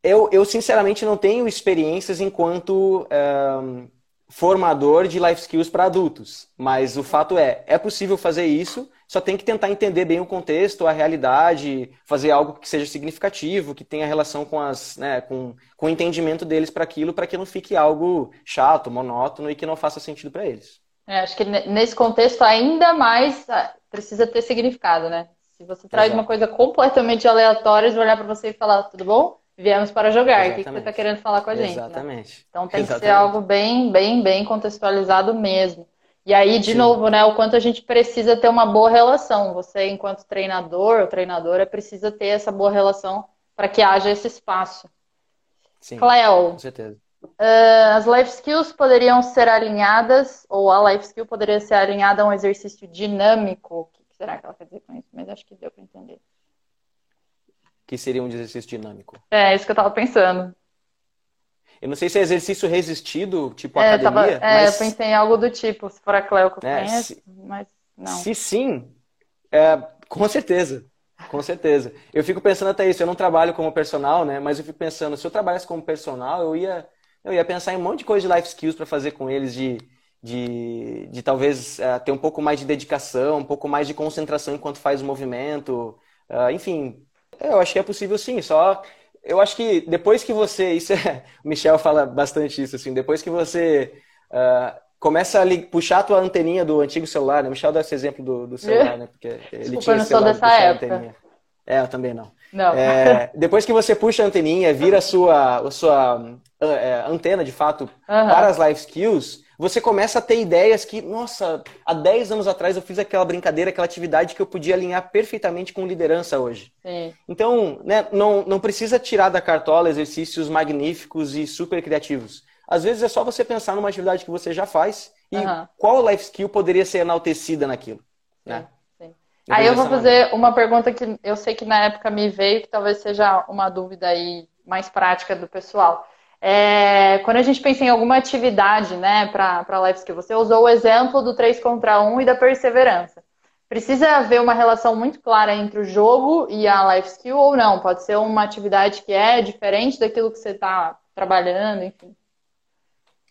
Eu, eu, sinceramente, não tenho experiências enquanto. Uh, formador de life skills para adultos. Mas o fato é, é possível fazer isso, só tem que tentar entender bem o contexto, a realidade, fazer algo que seja significativo, que tenha relação com, as, né, com, com o entendimento deles para aquilo, para que não fique algo chato, monótono e que não faça sentido para eles. É, acho que nesse contexto ainda mais ah, precisa ter significado, né? Se você traz Exato. uma coisa completamente aleatória, eles vão olhar para você e falar, tudo bom? Viemos para jogar. Exatamente. O que, você está querendo falar com a gente? Né? Exatamente. Né? Então tem Exatamente. que ser algo bem, bem, bem contextualizado mesmo. E aí, de Sim. novo, né, o quanto a gente precisa ter uma boa relação. Você, enquanto treinador ou treinadora, precisa ter essa boa relação para que haja esse espaço. Sim, Cleo, com certeza. Uh, as life skills poderiam ser alinhadas, ou a life skill poderia ser alinhada a um exercício dinâmico. O que será que ela quer dizer com isso? Mas acho que deu para entender. Que seria um exercício dinâmico. É, isso que eu estava pensando. Eu não sei se é exercício resistido, tipo é, academia. Tava, é, mas... eu pensei em algo do tipo, se for a Cleo que eu é, conheço, se... mas não. Se sim, é, com certeza. Com certeza. Eu fico pensando até isso, eu não trabalho como personal, né? Mas eu fico pensando, se eu trabalhasse como personal, eu ia, eu ia pensar em um monte de coisa de life skills para fazer com eles, de, de, de talvez uh, ter um pouco mais de dedicação, um pouco mais de concentração enquanto faz o movimento. Uh, enfim, eu acho que é possível sim, só eu acho que depois que você. Isso é, o Michel fala bastante isso, assim, depois que você uh, começa a puxar a tua anteninha do antigo celular, né? O Michel dá esse exemplo do, do celular, né? Porque ele Desculpa, tinha eu não sou dessa época. É, eu também não. Não. É, depois que você puxa a anteninha, vira a sua, a sua é, antena, de fato, uhum. para as life skills, você começa a ter ideias que, nossa, há 10 anos atrás eu fiz aquela brincadeira, aquela atividade que eu podia alinhar perfeitamente com liderança hoje. Sim. Então, né, não, não precisa tirar da cartola exercícios magníficos e super criativos. Às vezes é só você pensar numa atividade que você já faz e uhum. qual life skill poderia ser enaltecida naquilo. Né? Sim. Aí eu vou fazer maneira. uma pergunta que eu sei que na época me veio, que talvez seja uma dúvida aí mais prática do pessoal. É, quando a gente pensa em alguma atividade, né, para live que você usou o exemplo do 3 contra 1 e da perseverança. Precisa haver uma relação muito clara entre o jogo e a life skill ou não? Pode ser uma atividade que é diferente daquilo que você está trabalhando, enfim.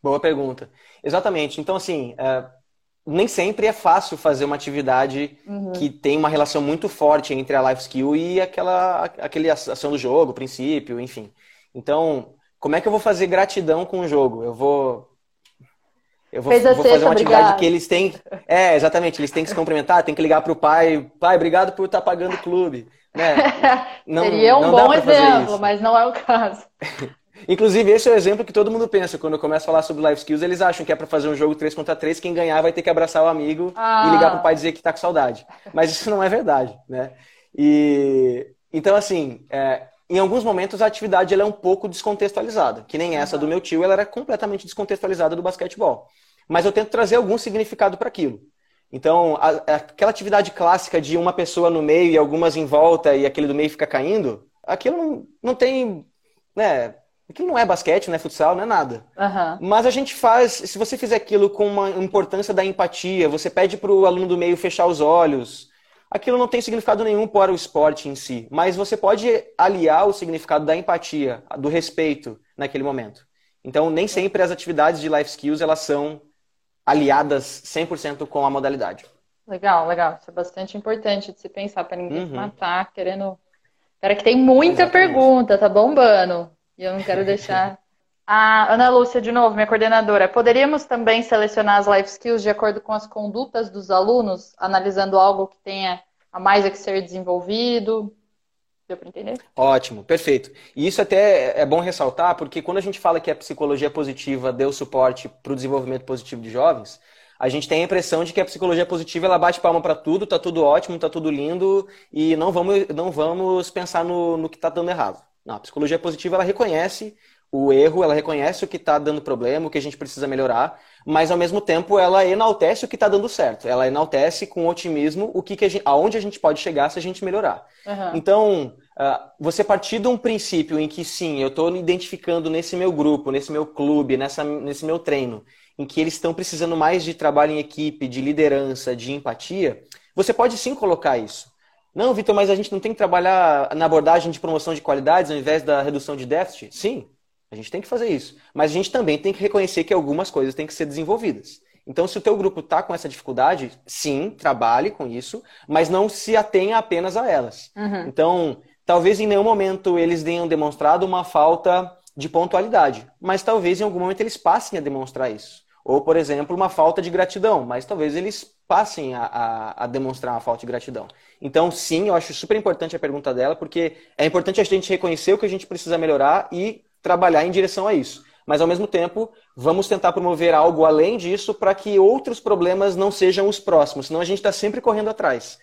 Boa pergunta. Exatamente. Então, assim, é, nem sempre é fácil fazer uma atividade uhum. que tem uma relação muito forte entre a life skill e aquela aquele ação do jogo, princípio, enfim. Então, como é que eu vou fazer gratidão com o jogo? Eu vou. Eu vou, vou fazer uma atividade obrigado. que eles têm. É, exatamente, eles têm que se cumprimentar, tem que ligar para o pai. Pai, obrigado por estar tá pagando o clube. Né? Não, Seria um não bom exemplo, mas não é o caso. Inclusive, esse é o exemplo que todo mundo pensa. Quando eu começo a falar sobre life skills, eles acham que é para fazer um jogo 3 contra 3, quem ganhar vai ter que abraçar o amigo ah. e ligar pro pai dizer que tá com saudade. Mas isso não é verdade, né? E então, assim, é, em alguns momentos a atividade ela é um pouco descontextualizada, que nem essa do meu tio, ela era completamente descontextualizada do basquetebol. Mas eu tento trazer algum significado para aquilo. Então, a, aquela atividade clássica de uma pessoa no meio e algumas em volta e aquele do meio fica caindo, aquilo não, não tem, né, aquilo não é basquete, não é futsal, não é nada. Uhum. Mas a gente faz, se você fizer aquilo com uma importância da empatia, você pede para o aluno do meio fechar os olhos, aquilo não tem significado nenhum para o esporte em si, mas você pode aliar o significado da empatia, do respeito naquele momento. Então, nem sempre as atividades de life skills elas são aliadas 100% com a modalidade. Legal, legal. Isso é bastante importante de se pensar para ninguém uhum. se matar querendo. Cara, que tem muita Exatamente. pergunta, tá bombando. E eu não quero deixar A Ana Lúcia, de novo, minha coordenadora. Poderíamos também selecionar as life skills de acordo com as condutas dos alunos, analisando algo que tenha a mais a que ser desenvolvido? Deu para entender? Ótimo, perfeito. E isso até é bom ressaltar, porque quando a gente fala que a psicologia positiva deu suporte para o desenvolvimento positivo de jovens, a gente tem a impressão de que a psicologia positiva ela bate palma para tudo, tá tudo ótimo, tá tudo lindo e não vamos, não vamos pensar no, no que está dando errado. Não, a psicologia positiva ela reconhece o erro, ela reconhece o que está dando problema, o que a gente precisa melhorar, mas ao mesmo tempo ela enaltece o que está dando certo. Ela enaltece com otimismo o que, que a gente, aonde a gente pode chegar se a gente melhorar. Uhum. Então, uh, você partir de um princípio em que sim, eu estou identificando nesse meu grupo, nesse meu clube, nessa, nesse meu treino, em que eles estão precisando mais de trabalho em equipe, de liderança, de empatia, você pode sim colocar isso. Não, Vitor, mas a gente não tem que trabalhar na abordagem de promoção de qualidades ao invés da redução de déficit? Sim, A gente tem que fazer isso. Mas a gente também tem que reconhecer que algumas coisas têm que ser desenvolvidas. Então, se o teu grupo está com essa dificuldade, sim, trabalhe com isso, mas não se atenha apenas a elas. Uhum. Então, talvez em nenhum momento eles tenham demonstrado uma falta de pontualidade, mas talvez em algum momento eles passem a demonstrar isso. Ou, por exemplo, uma falta de gratidão, mas talvez eles passem a, a, a, demonstrar uma falta de gratidão. Então, sim, eu acho super importante a pergunta dela, porque é importante a gente reconhecer o que a gente precisa melhorar e trabalhar em direção a isso. Mas, ao mesmo tempo, vamos tentar promover algo além disso para que outros problemas não sejam os próximos, senão a gente está sempre correndo atrás.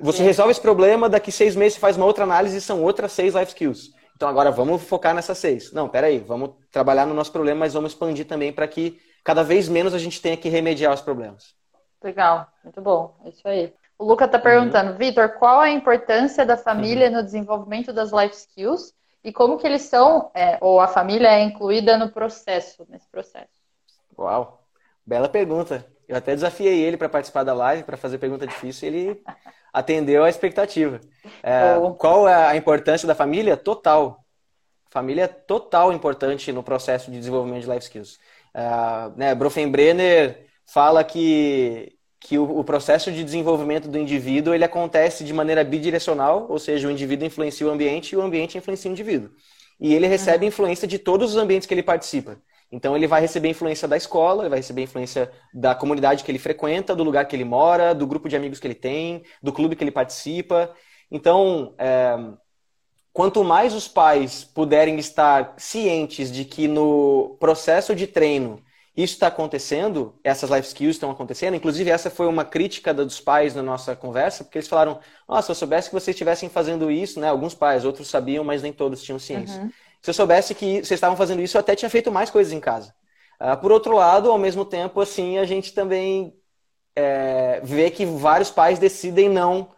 Você é. resolve esse problema, daqui seis meses você faz uma outra análise e são outras seis life skills. Então agora vamos focar nessas seis. Não, peraí, vamos trabalhar no nosso problema, mas vamos expandir também para que cada vez menos a gente tenha que remediar os problemas. Legal, muito bom, é isso aí. O Luca está perguntando, uhum. Vitor, qual a importância da família uhum. no desenvolvimento das life skills e como que eles são, é, ou a família é incluída no processo, nesse processo? Uau, bela pergunta. Eu até desafiei ele para participar da live, para fazer pergunta difícil, e ele atendeu a expectativa. É, qual é a importância da família? Total. Família é total importante no processo de desenvolvimento de life skills. Uh, né, Brofenbrenner fala que, que o, o, processo de desenvolvimento do indivíduo ele acontece de maneira bidirecional, ou seja, o indivíduo influencia o ambiente e o ambiente influencia o indivíduo. E ele recebe uhum. influência de todos os ambientes que ele participa. Então ele vai receber influência da escola, ele vai receber influência da comunidade que ele frequenta, do lugar que ele mora, do grupo de amigos que ele tem, do clube que ele participa. Então, é, quanto mais os pais puderem estar cientes de que no processo de treino isso está acontecendo, essas life skills estão acontecendo. Inclusive, essa foi uma crítica dos pais na nossa conversa, porque eles falaram: Nossa, se eu soubesse que vocês estivessem fazendo isso, né? Alguns pais, outros sabiam, mas nem todos tinham ciência. Uhum. Se eu soubesse que vocês estavam fazendo isso, eu até tinha feito mais coisas em casa. Uh, por outro lado, ao mesmo tempo, assim, a gente também é, vê que vários pais decidem não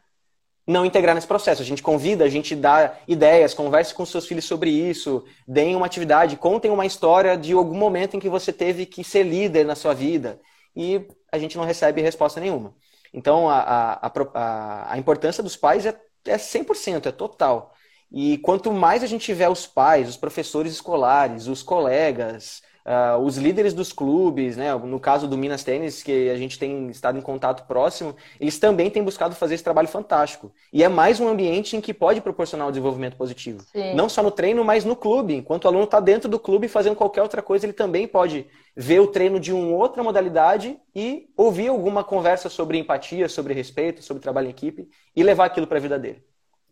não integrar nesse processo. A gente convida, a gente dá ideias, converse com seus filhos sobre isso, deem uma atividade, contem uma história de algum momento em que você teve que ser líder na sua vida e a gente não recebe resposta nenhuma. Então, a, a, a, a importância dos pais é, é 100%, é total. E quanto mais a gente tiver os pais, os professores escolares, os colegas, Uh, os líderes dos clubes, né, no caso do Minas Tênis, que a gente tem estado em contato próximo, eles também têm buscado fazer esse trabalho fantástico. E é mais um ambiente em que pode proporcionar o um desenvolvimento positivo. Sim. Não só no treino, mas no clube. Enquanto o aluno está dentro do clube fazendo qualquer outra coisa, ele também pode ver o treino de uma outra modalidade e ouvir alguma conversa sobre empatia, sobre respeito, sobre trabalho em equipe e levar aquilo para a vida dele.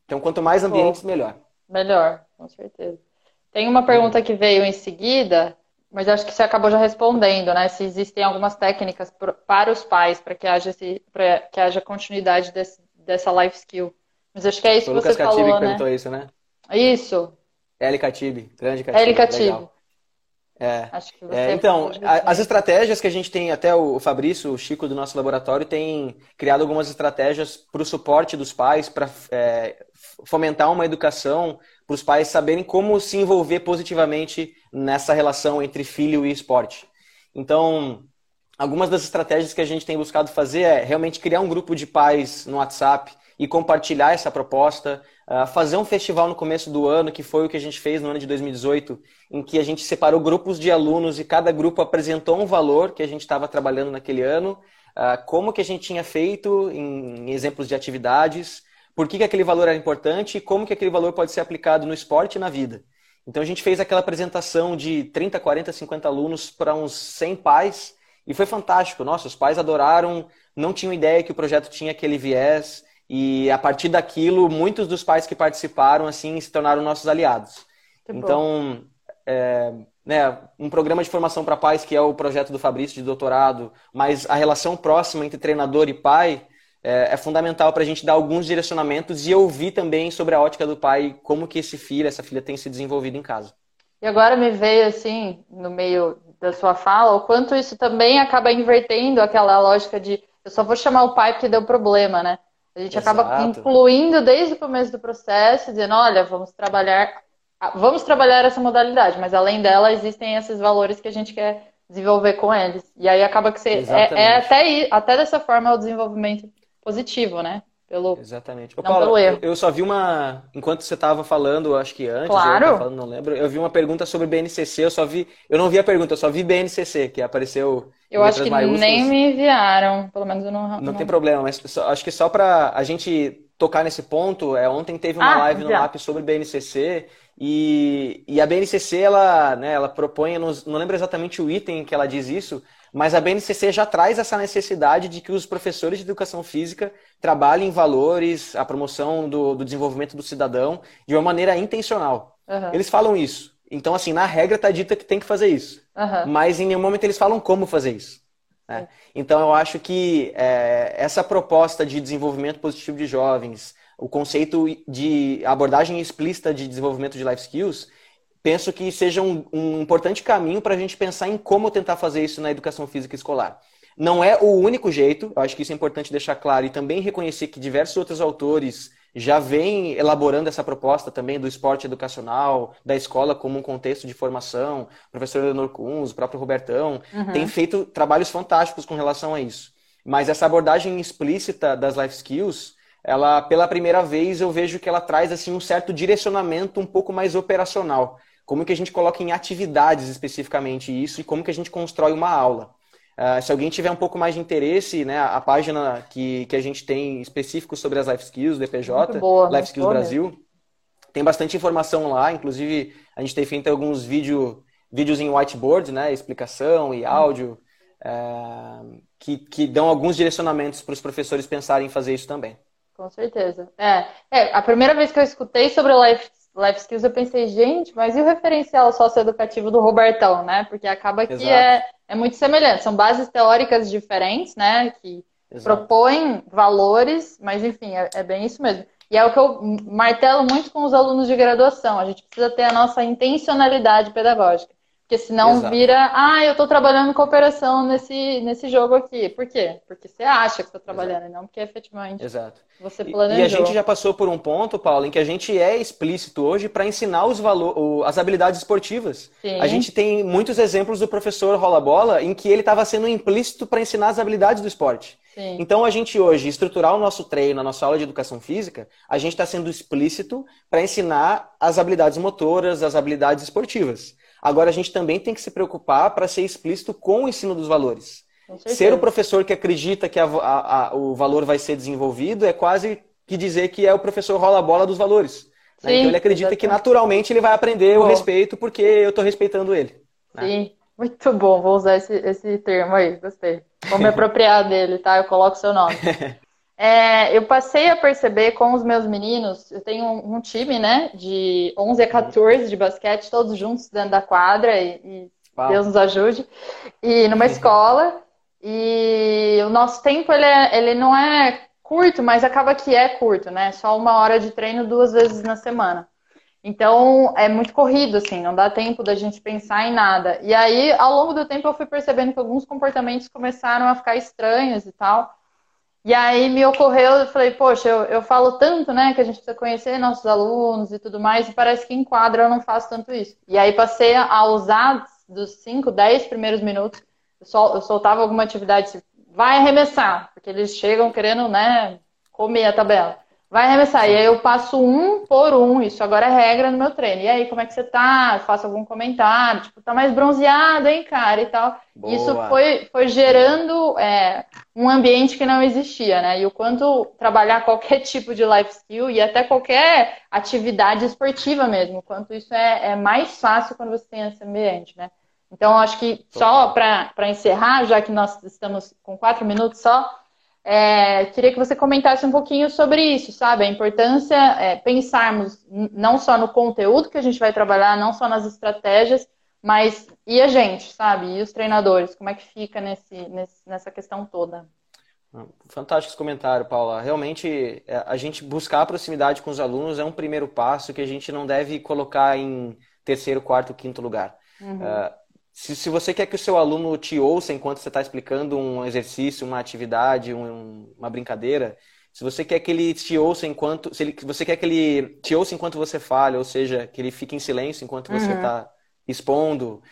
Então, quanto mais ambientes, melhor. Melhor, com certeza. Tem uma pergunta que veio em seguida mas acho que você acabou já respondendo, né? Se existem algumas técnicas para os pais para que haja esse, para que haja continuidade desse, dessa life skill. Mas acho que é isso Foi que você Lucas falou, Catibe né? perguntou isso, né? Isso. Eli Catibe, grande Catibe. Eli Catibe. É. é então, as estratégias que a gente tem, até o Fabrício, o Chico do nosso laboratório, tem criado algumas estratégias para o suporte dos pais, para é, fomentar uma educação para os pais saberem como se envolver positivamente nessa relação entre filho e esporte. Então, algumas das estratégias que a gente tem buscado fazer é realmente criar um grupo de pais no WhatsApp e compartilhar essa proposta, uh, fazer um festival no começo do ano, que foi o que a gente fez no ano de 2018, em que a gente separou grupos de alunos e cada grupo apresentou um valor que a gente estava trabalhando naquele ano, uh, como que a gente tinha feito em exemplos de atividades, por que, que aquele valor era importante e como que aquele valor pode ser aplicado no esporte e na vida. Então a gente fez aquela apresentação de 30, 40, 50 alunos para uns 100 pais e foi fantástico. Nossa, os pais adoraram, não tinham ideia que o projeto tinha aquele viés e a partir daquilo muitos dos pais que participaram assim se tornaram nossos aliados. então, é, né, um programa de formação para pais que é o projeto do Fabrício de doutorado, mas a relação próxima entre treinador e pai é, é fundamental para a gente dar alguns direcionamentos e ouvir também sobre a ótica do pai, como que esse filho, essa filha tem se desenvolvido em casa. E agora me veio assim, no meio da sua fala, o quanto isso também acaba invertendo aquela lógica de eu só vou chamar o pai porque deu problema, né? A gente Exato. acaba incluindo desde o começo do processo, dizendo, olha, vamos trabalhar, vamos trabalhar essa modalidade, mas além dela existem esses valores que a gente quer desenvolver com eles. E aí acaba que você é, é, até até dessa forma o desenvolvimento positivo, né? Pelo... Exatamente. Ô, não Paula, pelo erro. Eu só vi uma. Enquanto você estava falando, acho que antes, claro. eu falando, não lembro, eu vi uma pergunta sobre BNCC, eu só vi. Eu não vi a pergunta, eu só vi BNCC, que apareceu. Eu acho que maiúsculas. nem me enviaram, pelo menos eu não. Não, não... tem problema, mas só, acho que só para a gente tocar nesse ponto, é, ontem teve uma ah, live no LAP sobre BNCC e, e a BNCC, ela, né, ela propõe, não, não lembro exatamente o item que ela diz isso, mas a BNCC já traz essa necessidade de que os professores de educação física trabalhem valores, a promoção do, do desenvolvimento do cidadão de uma maneira intencional. Uhum. Eles falam isso. Então, assim, na regra está dita que tem que fazer isso. Uhum. Mas em nenhum momento eles falam como fazer isso. Né? Então, eu acho que é, essa proposta de desenvolvimento positivo de jovens, o conceito de abordagem explícita de desenvolvimento de life skills, penso que seja um, um importante caminho para a gente pensar em como tentar fazer isso na educação física escolar. Não é o único jeito, eu acho que isso é importante deixar claro, e também reconhecer que diversos outros autores já vêm elaborando essa proposta também do esporte educacional, da escola como um contexto de formação. O professor Leonor Kunz, o próprio Robertão, uhum. tem feito trabalhos fantásticos com relação a isso. Mas essa abordagem explícita das life skills, ela, pela primeira vez, eu vejo que ela traz assim um certo direcionamento um pouco mais operacional como que a gente coloca em atividades especificamente isso e como que a gente constrói uma aula. Uh, se alguém tiver um pouco mais de interesse, né, a página que, que a gente tem específico sobre as Life Skills do EPJ, boa, Life Skills Brasil, mesmo. tem bastante informação lá, inclusive a gente tem feito alguns vídeo, vídeos em whiteboard, né, explicação e áudio, uh, que, que dão alguns direcionamentos para os professores pensarem em fazer isso também. Com certeza. É, é, a primeira vez que eu escutei sobre o Life Life Skills, eu pensei, gente, mas e o referencial socioeducativo do Robertão, né? Porque acaba que é, é muito semelhante. São bases teóricas diferentes, né? Que Exato. propõem valores, mas enfim, é, é, bem isso mesmo. E é o que eu martelo muito com os alunos de graduação. A gente precisa ter a nossa intencionalidade pedagógica. Porque senão Exato. vira, ah, eu estou trabalhando cooperação nesse, nesse jogo aqui. Por quê? Porque você acha que está trabalhando, Exato. e não porque efetivamente Exato. você planejou. E, e a gente já passou por um ponto, Paulo, em que a gente é explícito hoje para ensinar os valor, as habilidades esportivas. Sim. A gente tem muitos exemplos do professor Rola Bola em que ele estava sendo implícito para ensinar as habilidades do esporte. Sim. Então a gente hoje, estruturar o nosso treino, a nossa aula de educação física, a gente está sendo explícito para ensinar as habilidades motoras, as habilidades esportivas. Agora, a gente também tem que se preocupar para ser explícito com o ensino dos valores. Ser o professor que acredita que a, a, a, o valor vai ser desenvolvido é quase que dizer que é o professor rola a bola dos valores. Né? Sim, então, ele acredita exatamente. que naturalmente ele vai aprender o respeito porque eu estou respeitando ele. Né? Sim, muito bom. Vou usar esse, esse termo aí, gostei. Vou me apropriar dele, tá? Eu coloco seu nome. É, eu passei a perceber com os meus meninos, eu tenho um, um, time, né, de 11 a 14 de basquete, todos juntos dentro da quadra, e, e Deus nos ajude, e numa escola, e o nosso tempo, ele, é, ele não é curto, mas acaba que é curto, né, só uma hora de treino duas vezes na semana. Então, é muito corrido, assim, não dá tempo da gente pensar em nada. E aí, ao longo do tempo, eu fui percebendo que alguns comportamentos começaram a ficar estranhos e tal, e aí me ocorreu, eu falei, poxa, eu, eu falo tanto, né, que a gente precisa conhecer nossos alunos e tudo mais, e parece que em quadra eu não faço tanto isso. E aí passei a usar dos 5, 10 primeiros minutos, eu, sol, eu soltava alguma atividade, vai arremessar, porque eles chegam querendo, né, comer a tabela. Vai arremessar. E aí eu passo um por um. Isso agora é regra no meu treino. E aí, como é que você tá? faço algum comentário. Tipo, tá mais bronzeado, hein, cara? E tal. Boa. Isso foi, foi gerando é, um ambiente que não existia, né? E o quanto trabalhar qualquer tipo de life skill e até qualquer atividade esportiva mesmo. O quanto isso é, é mais fácil quando você tem esse ambiente, né? Então, acho que só para encerrar, já que nós estamos com quatro minutos só, é, queria que você comentasse um pouquinho sobre isso, sabe? A importância é pensarmos não só no conteúdo que a gente vai trabalhar, não só nas estratégias, mas e a gente, sabe? E os treinadores, como é que fica nesse, nesse nessa questão toda? Fantástico esse comentário, Paula. Realmente, é, a gente buscar a proximidade com os alunos é um primeiro passo que a gente não deve colocar em terceiro, quarto, quinto lugar. Uhum. Uh, se, se você quer que o seu aluno te ouça enquanto você está explicando um exercício, uma atividade, um, uma brincadeira, se você quer que ele te ouça enquanto. Se ele, você quer que ele te ouça enquanto você fala, ou seja, que ele fique em silêncio enquanto você está uhum. expondo,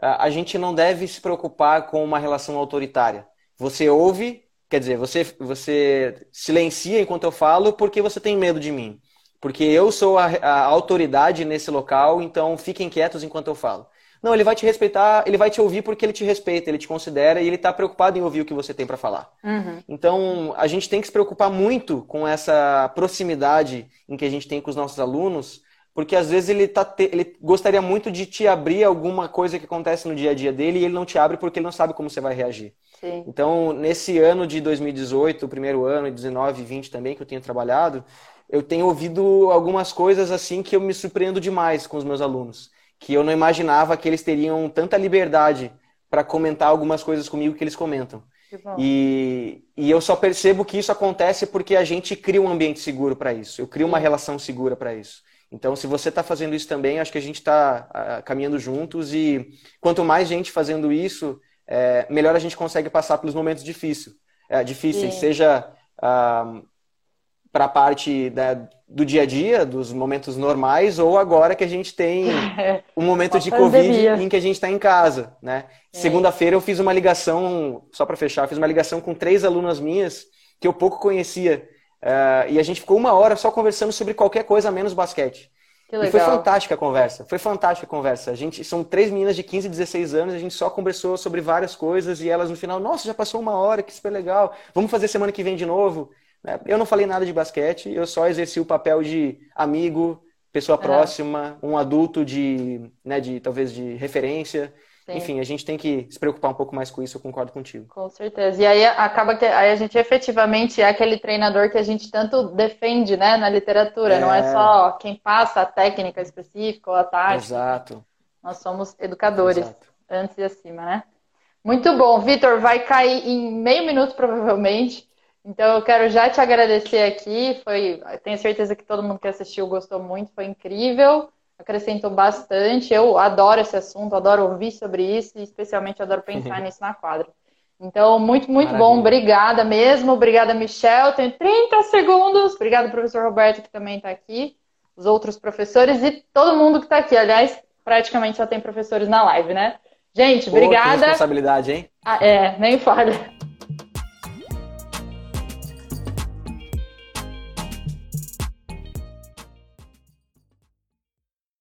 a gente não deve se preocupar com uma relação autoritária. Você ouve, Quer dizer, você, você silencia enquanto eu falo porque você tem medo de mim. Porque eu sou a, a autoridade nesse local, então fiquem quietos enquanto eu falo. Não, ele vai te respeitar, ele vai te ouvir porque ele te respeita, ele te considera e ele está preocupado em ouvir o que você tem para falar. Uhum. Então, a gente tem que se preocupar muito com essa proximidade em que a gente tem com os nossos alunos, porque às vezes ele, tá te... ele gostaria muito de te abrir alguma coisa que acontece no dia a dia dele e ele não te abre porque ele não sabe como você vai reagir. Sim. Então, nesse ano de 2018, o primeiro ano, 19 e 20 também, que eu tenho trabalhado, eu tenho ouvido algumas coisas assim que eu me surpreendo demais com os meus alunos que eu não imaginava que eles teriam tanta liberdade para comentar algumas coisas comigo que eles comentam. E, e eu só percebo que isso acontece porque a gente cria um ambiente seguro para isso. Eu crio uma relação segura para isso. Então, se você está fazendo isso também, acho que a gente está caminhando juntos e quanto mais gente fazendo isso, é, melhor a gente consegue passar pelos momentos difíceis, é, difíceis, Sim. seja ah, para a parte da, do dia a dia, dos momentos normais, ou agora que a gente tem um momento de Covid em que a gente está em casa, né? É. Segunda-feira eu fiz uma ligação, só para fechar, fiz uma ligação com três alunas minhas que eu pouco conhecia. Uh, e a gente ficou uma hora só conversando sobre qualquer coisa menos basquete. E foi fantástica a conversa. Foi fantástica a conversa. A gente são três meninas de 15, 16 anos, a gente só conversou sobre várias coisas e elas no final, nossa, já passou uma hora, que super legal. Vamos fazer semana que vem de novo. Né? Eu não falei nada de basquete, eu só exerci o papel de amigo, pessoa é. próxima, um adulto de, né, de talvez de referência. Sim. Enfim, a gente tem que se preocupar um pouco mais com isso, eu concordo contigo. Com certeza. E aí acaba que aí a gente efetivamente é aquele treinador que a gente tanto defende, né, na literatura. É. Não é só quem passa a técnica específica ou a tática. Exato. Nós somos educadores, Exato. antes e acima, né? Muito bom. Vitor, vai cair em meio minuto, provavelmente. Então eu quero já te agradecer aqui. Foi, tenho certeza que todo mundo que assistiu gostou muito, foi incrível, acrescentou bastante. Eu adoro esse assunto, adoro ouvir sobre isso e especialmente adoro pensar nisso na quadra. Então, muito, muito Maravilha. bom. Obrigada mesmo. Obrigada, Michel. Tenho 30 segundos. Obrigada, professor Roberto, que também está aqui. Os outros professores e todo mundo que está aqui. Aliás, praticamente só tem professores na live, né? Gente, Pô, obrigada. responsabilidade, hein? Ah, é, nem fale.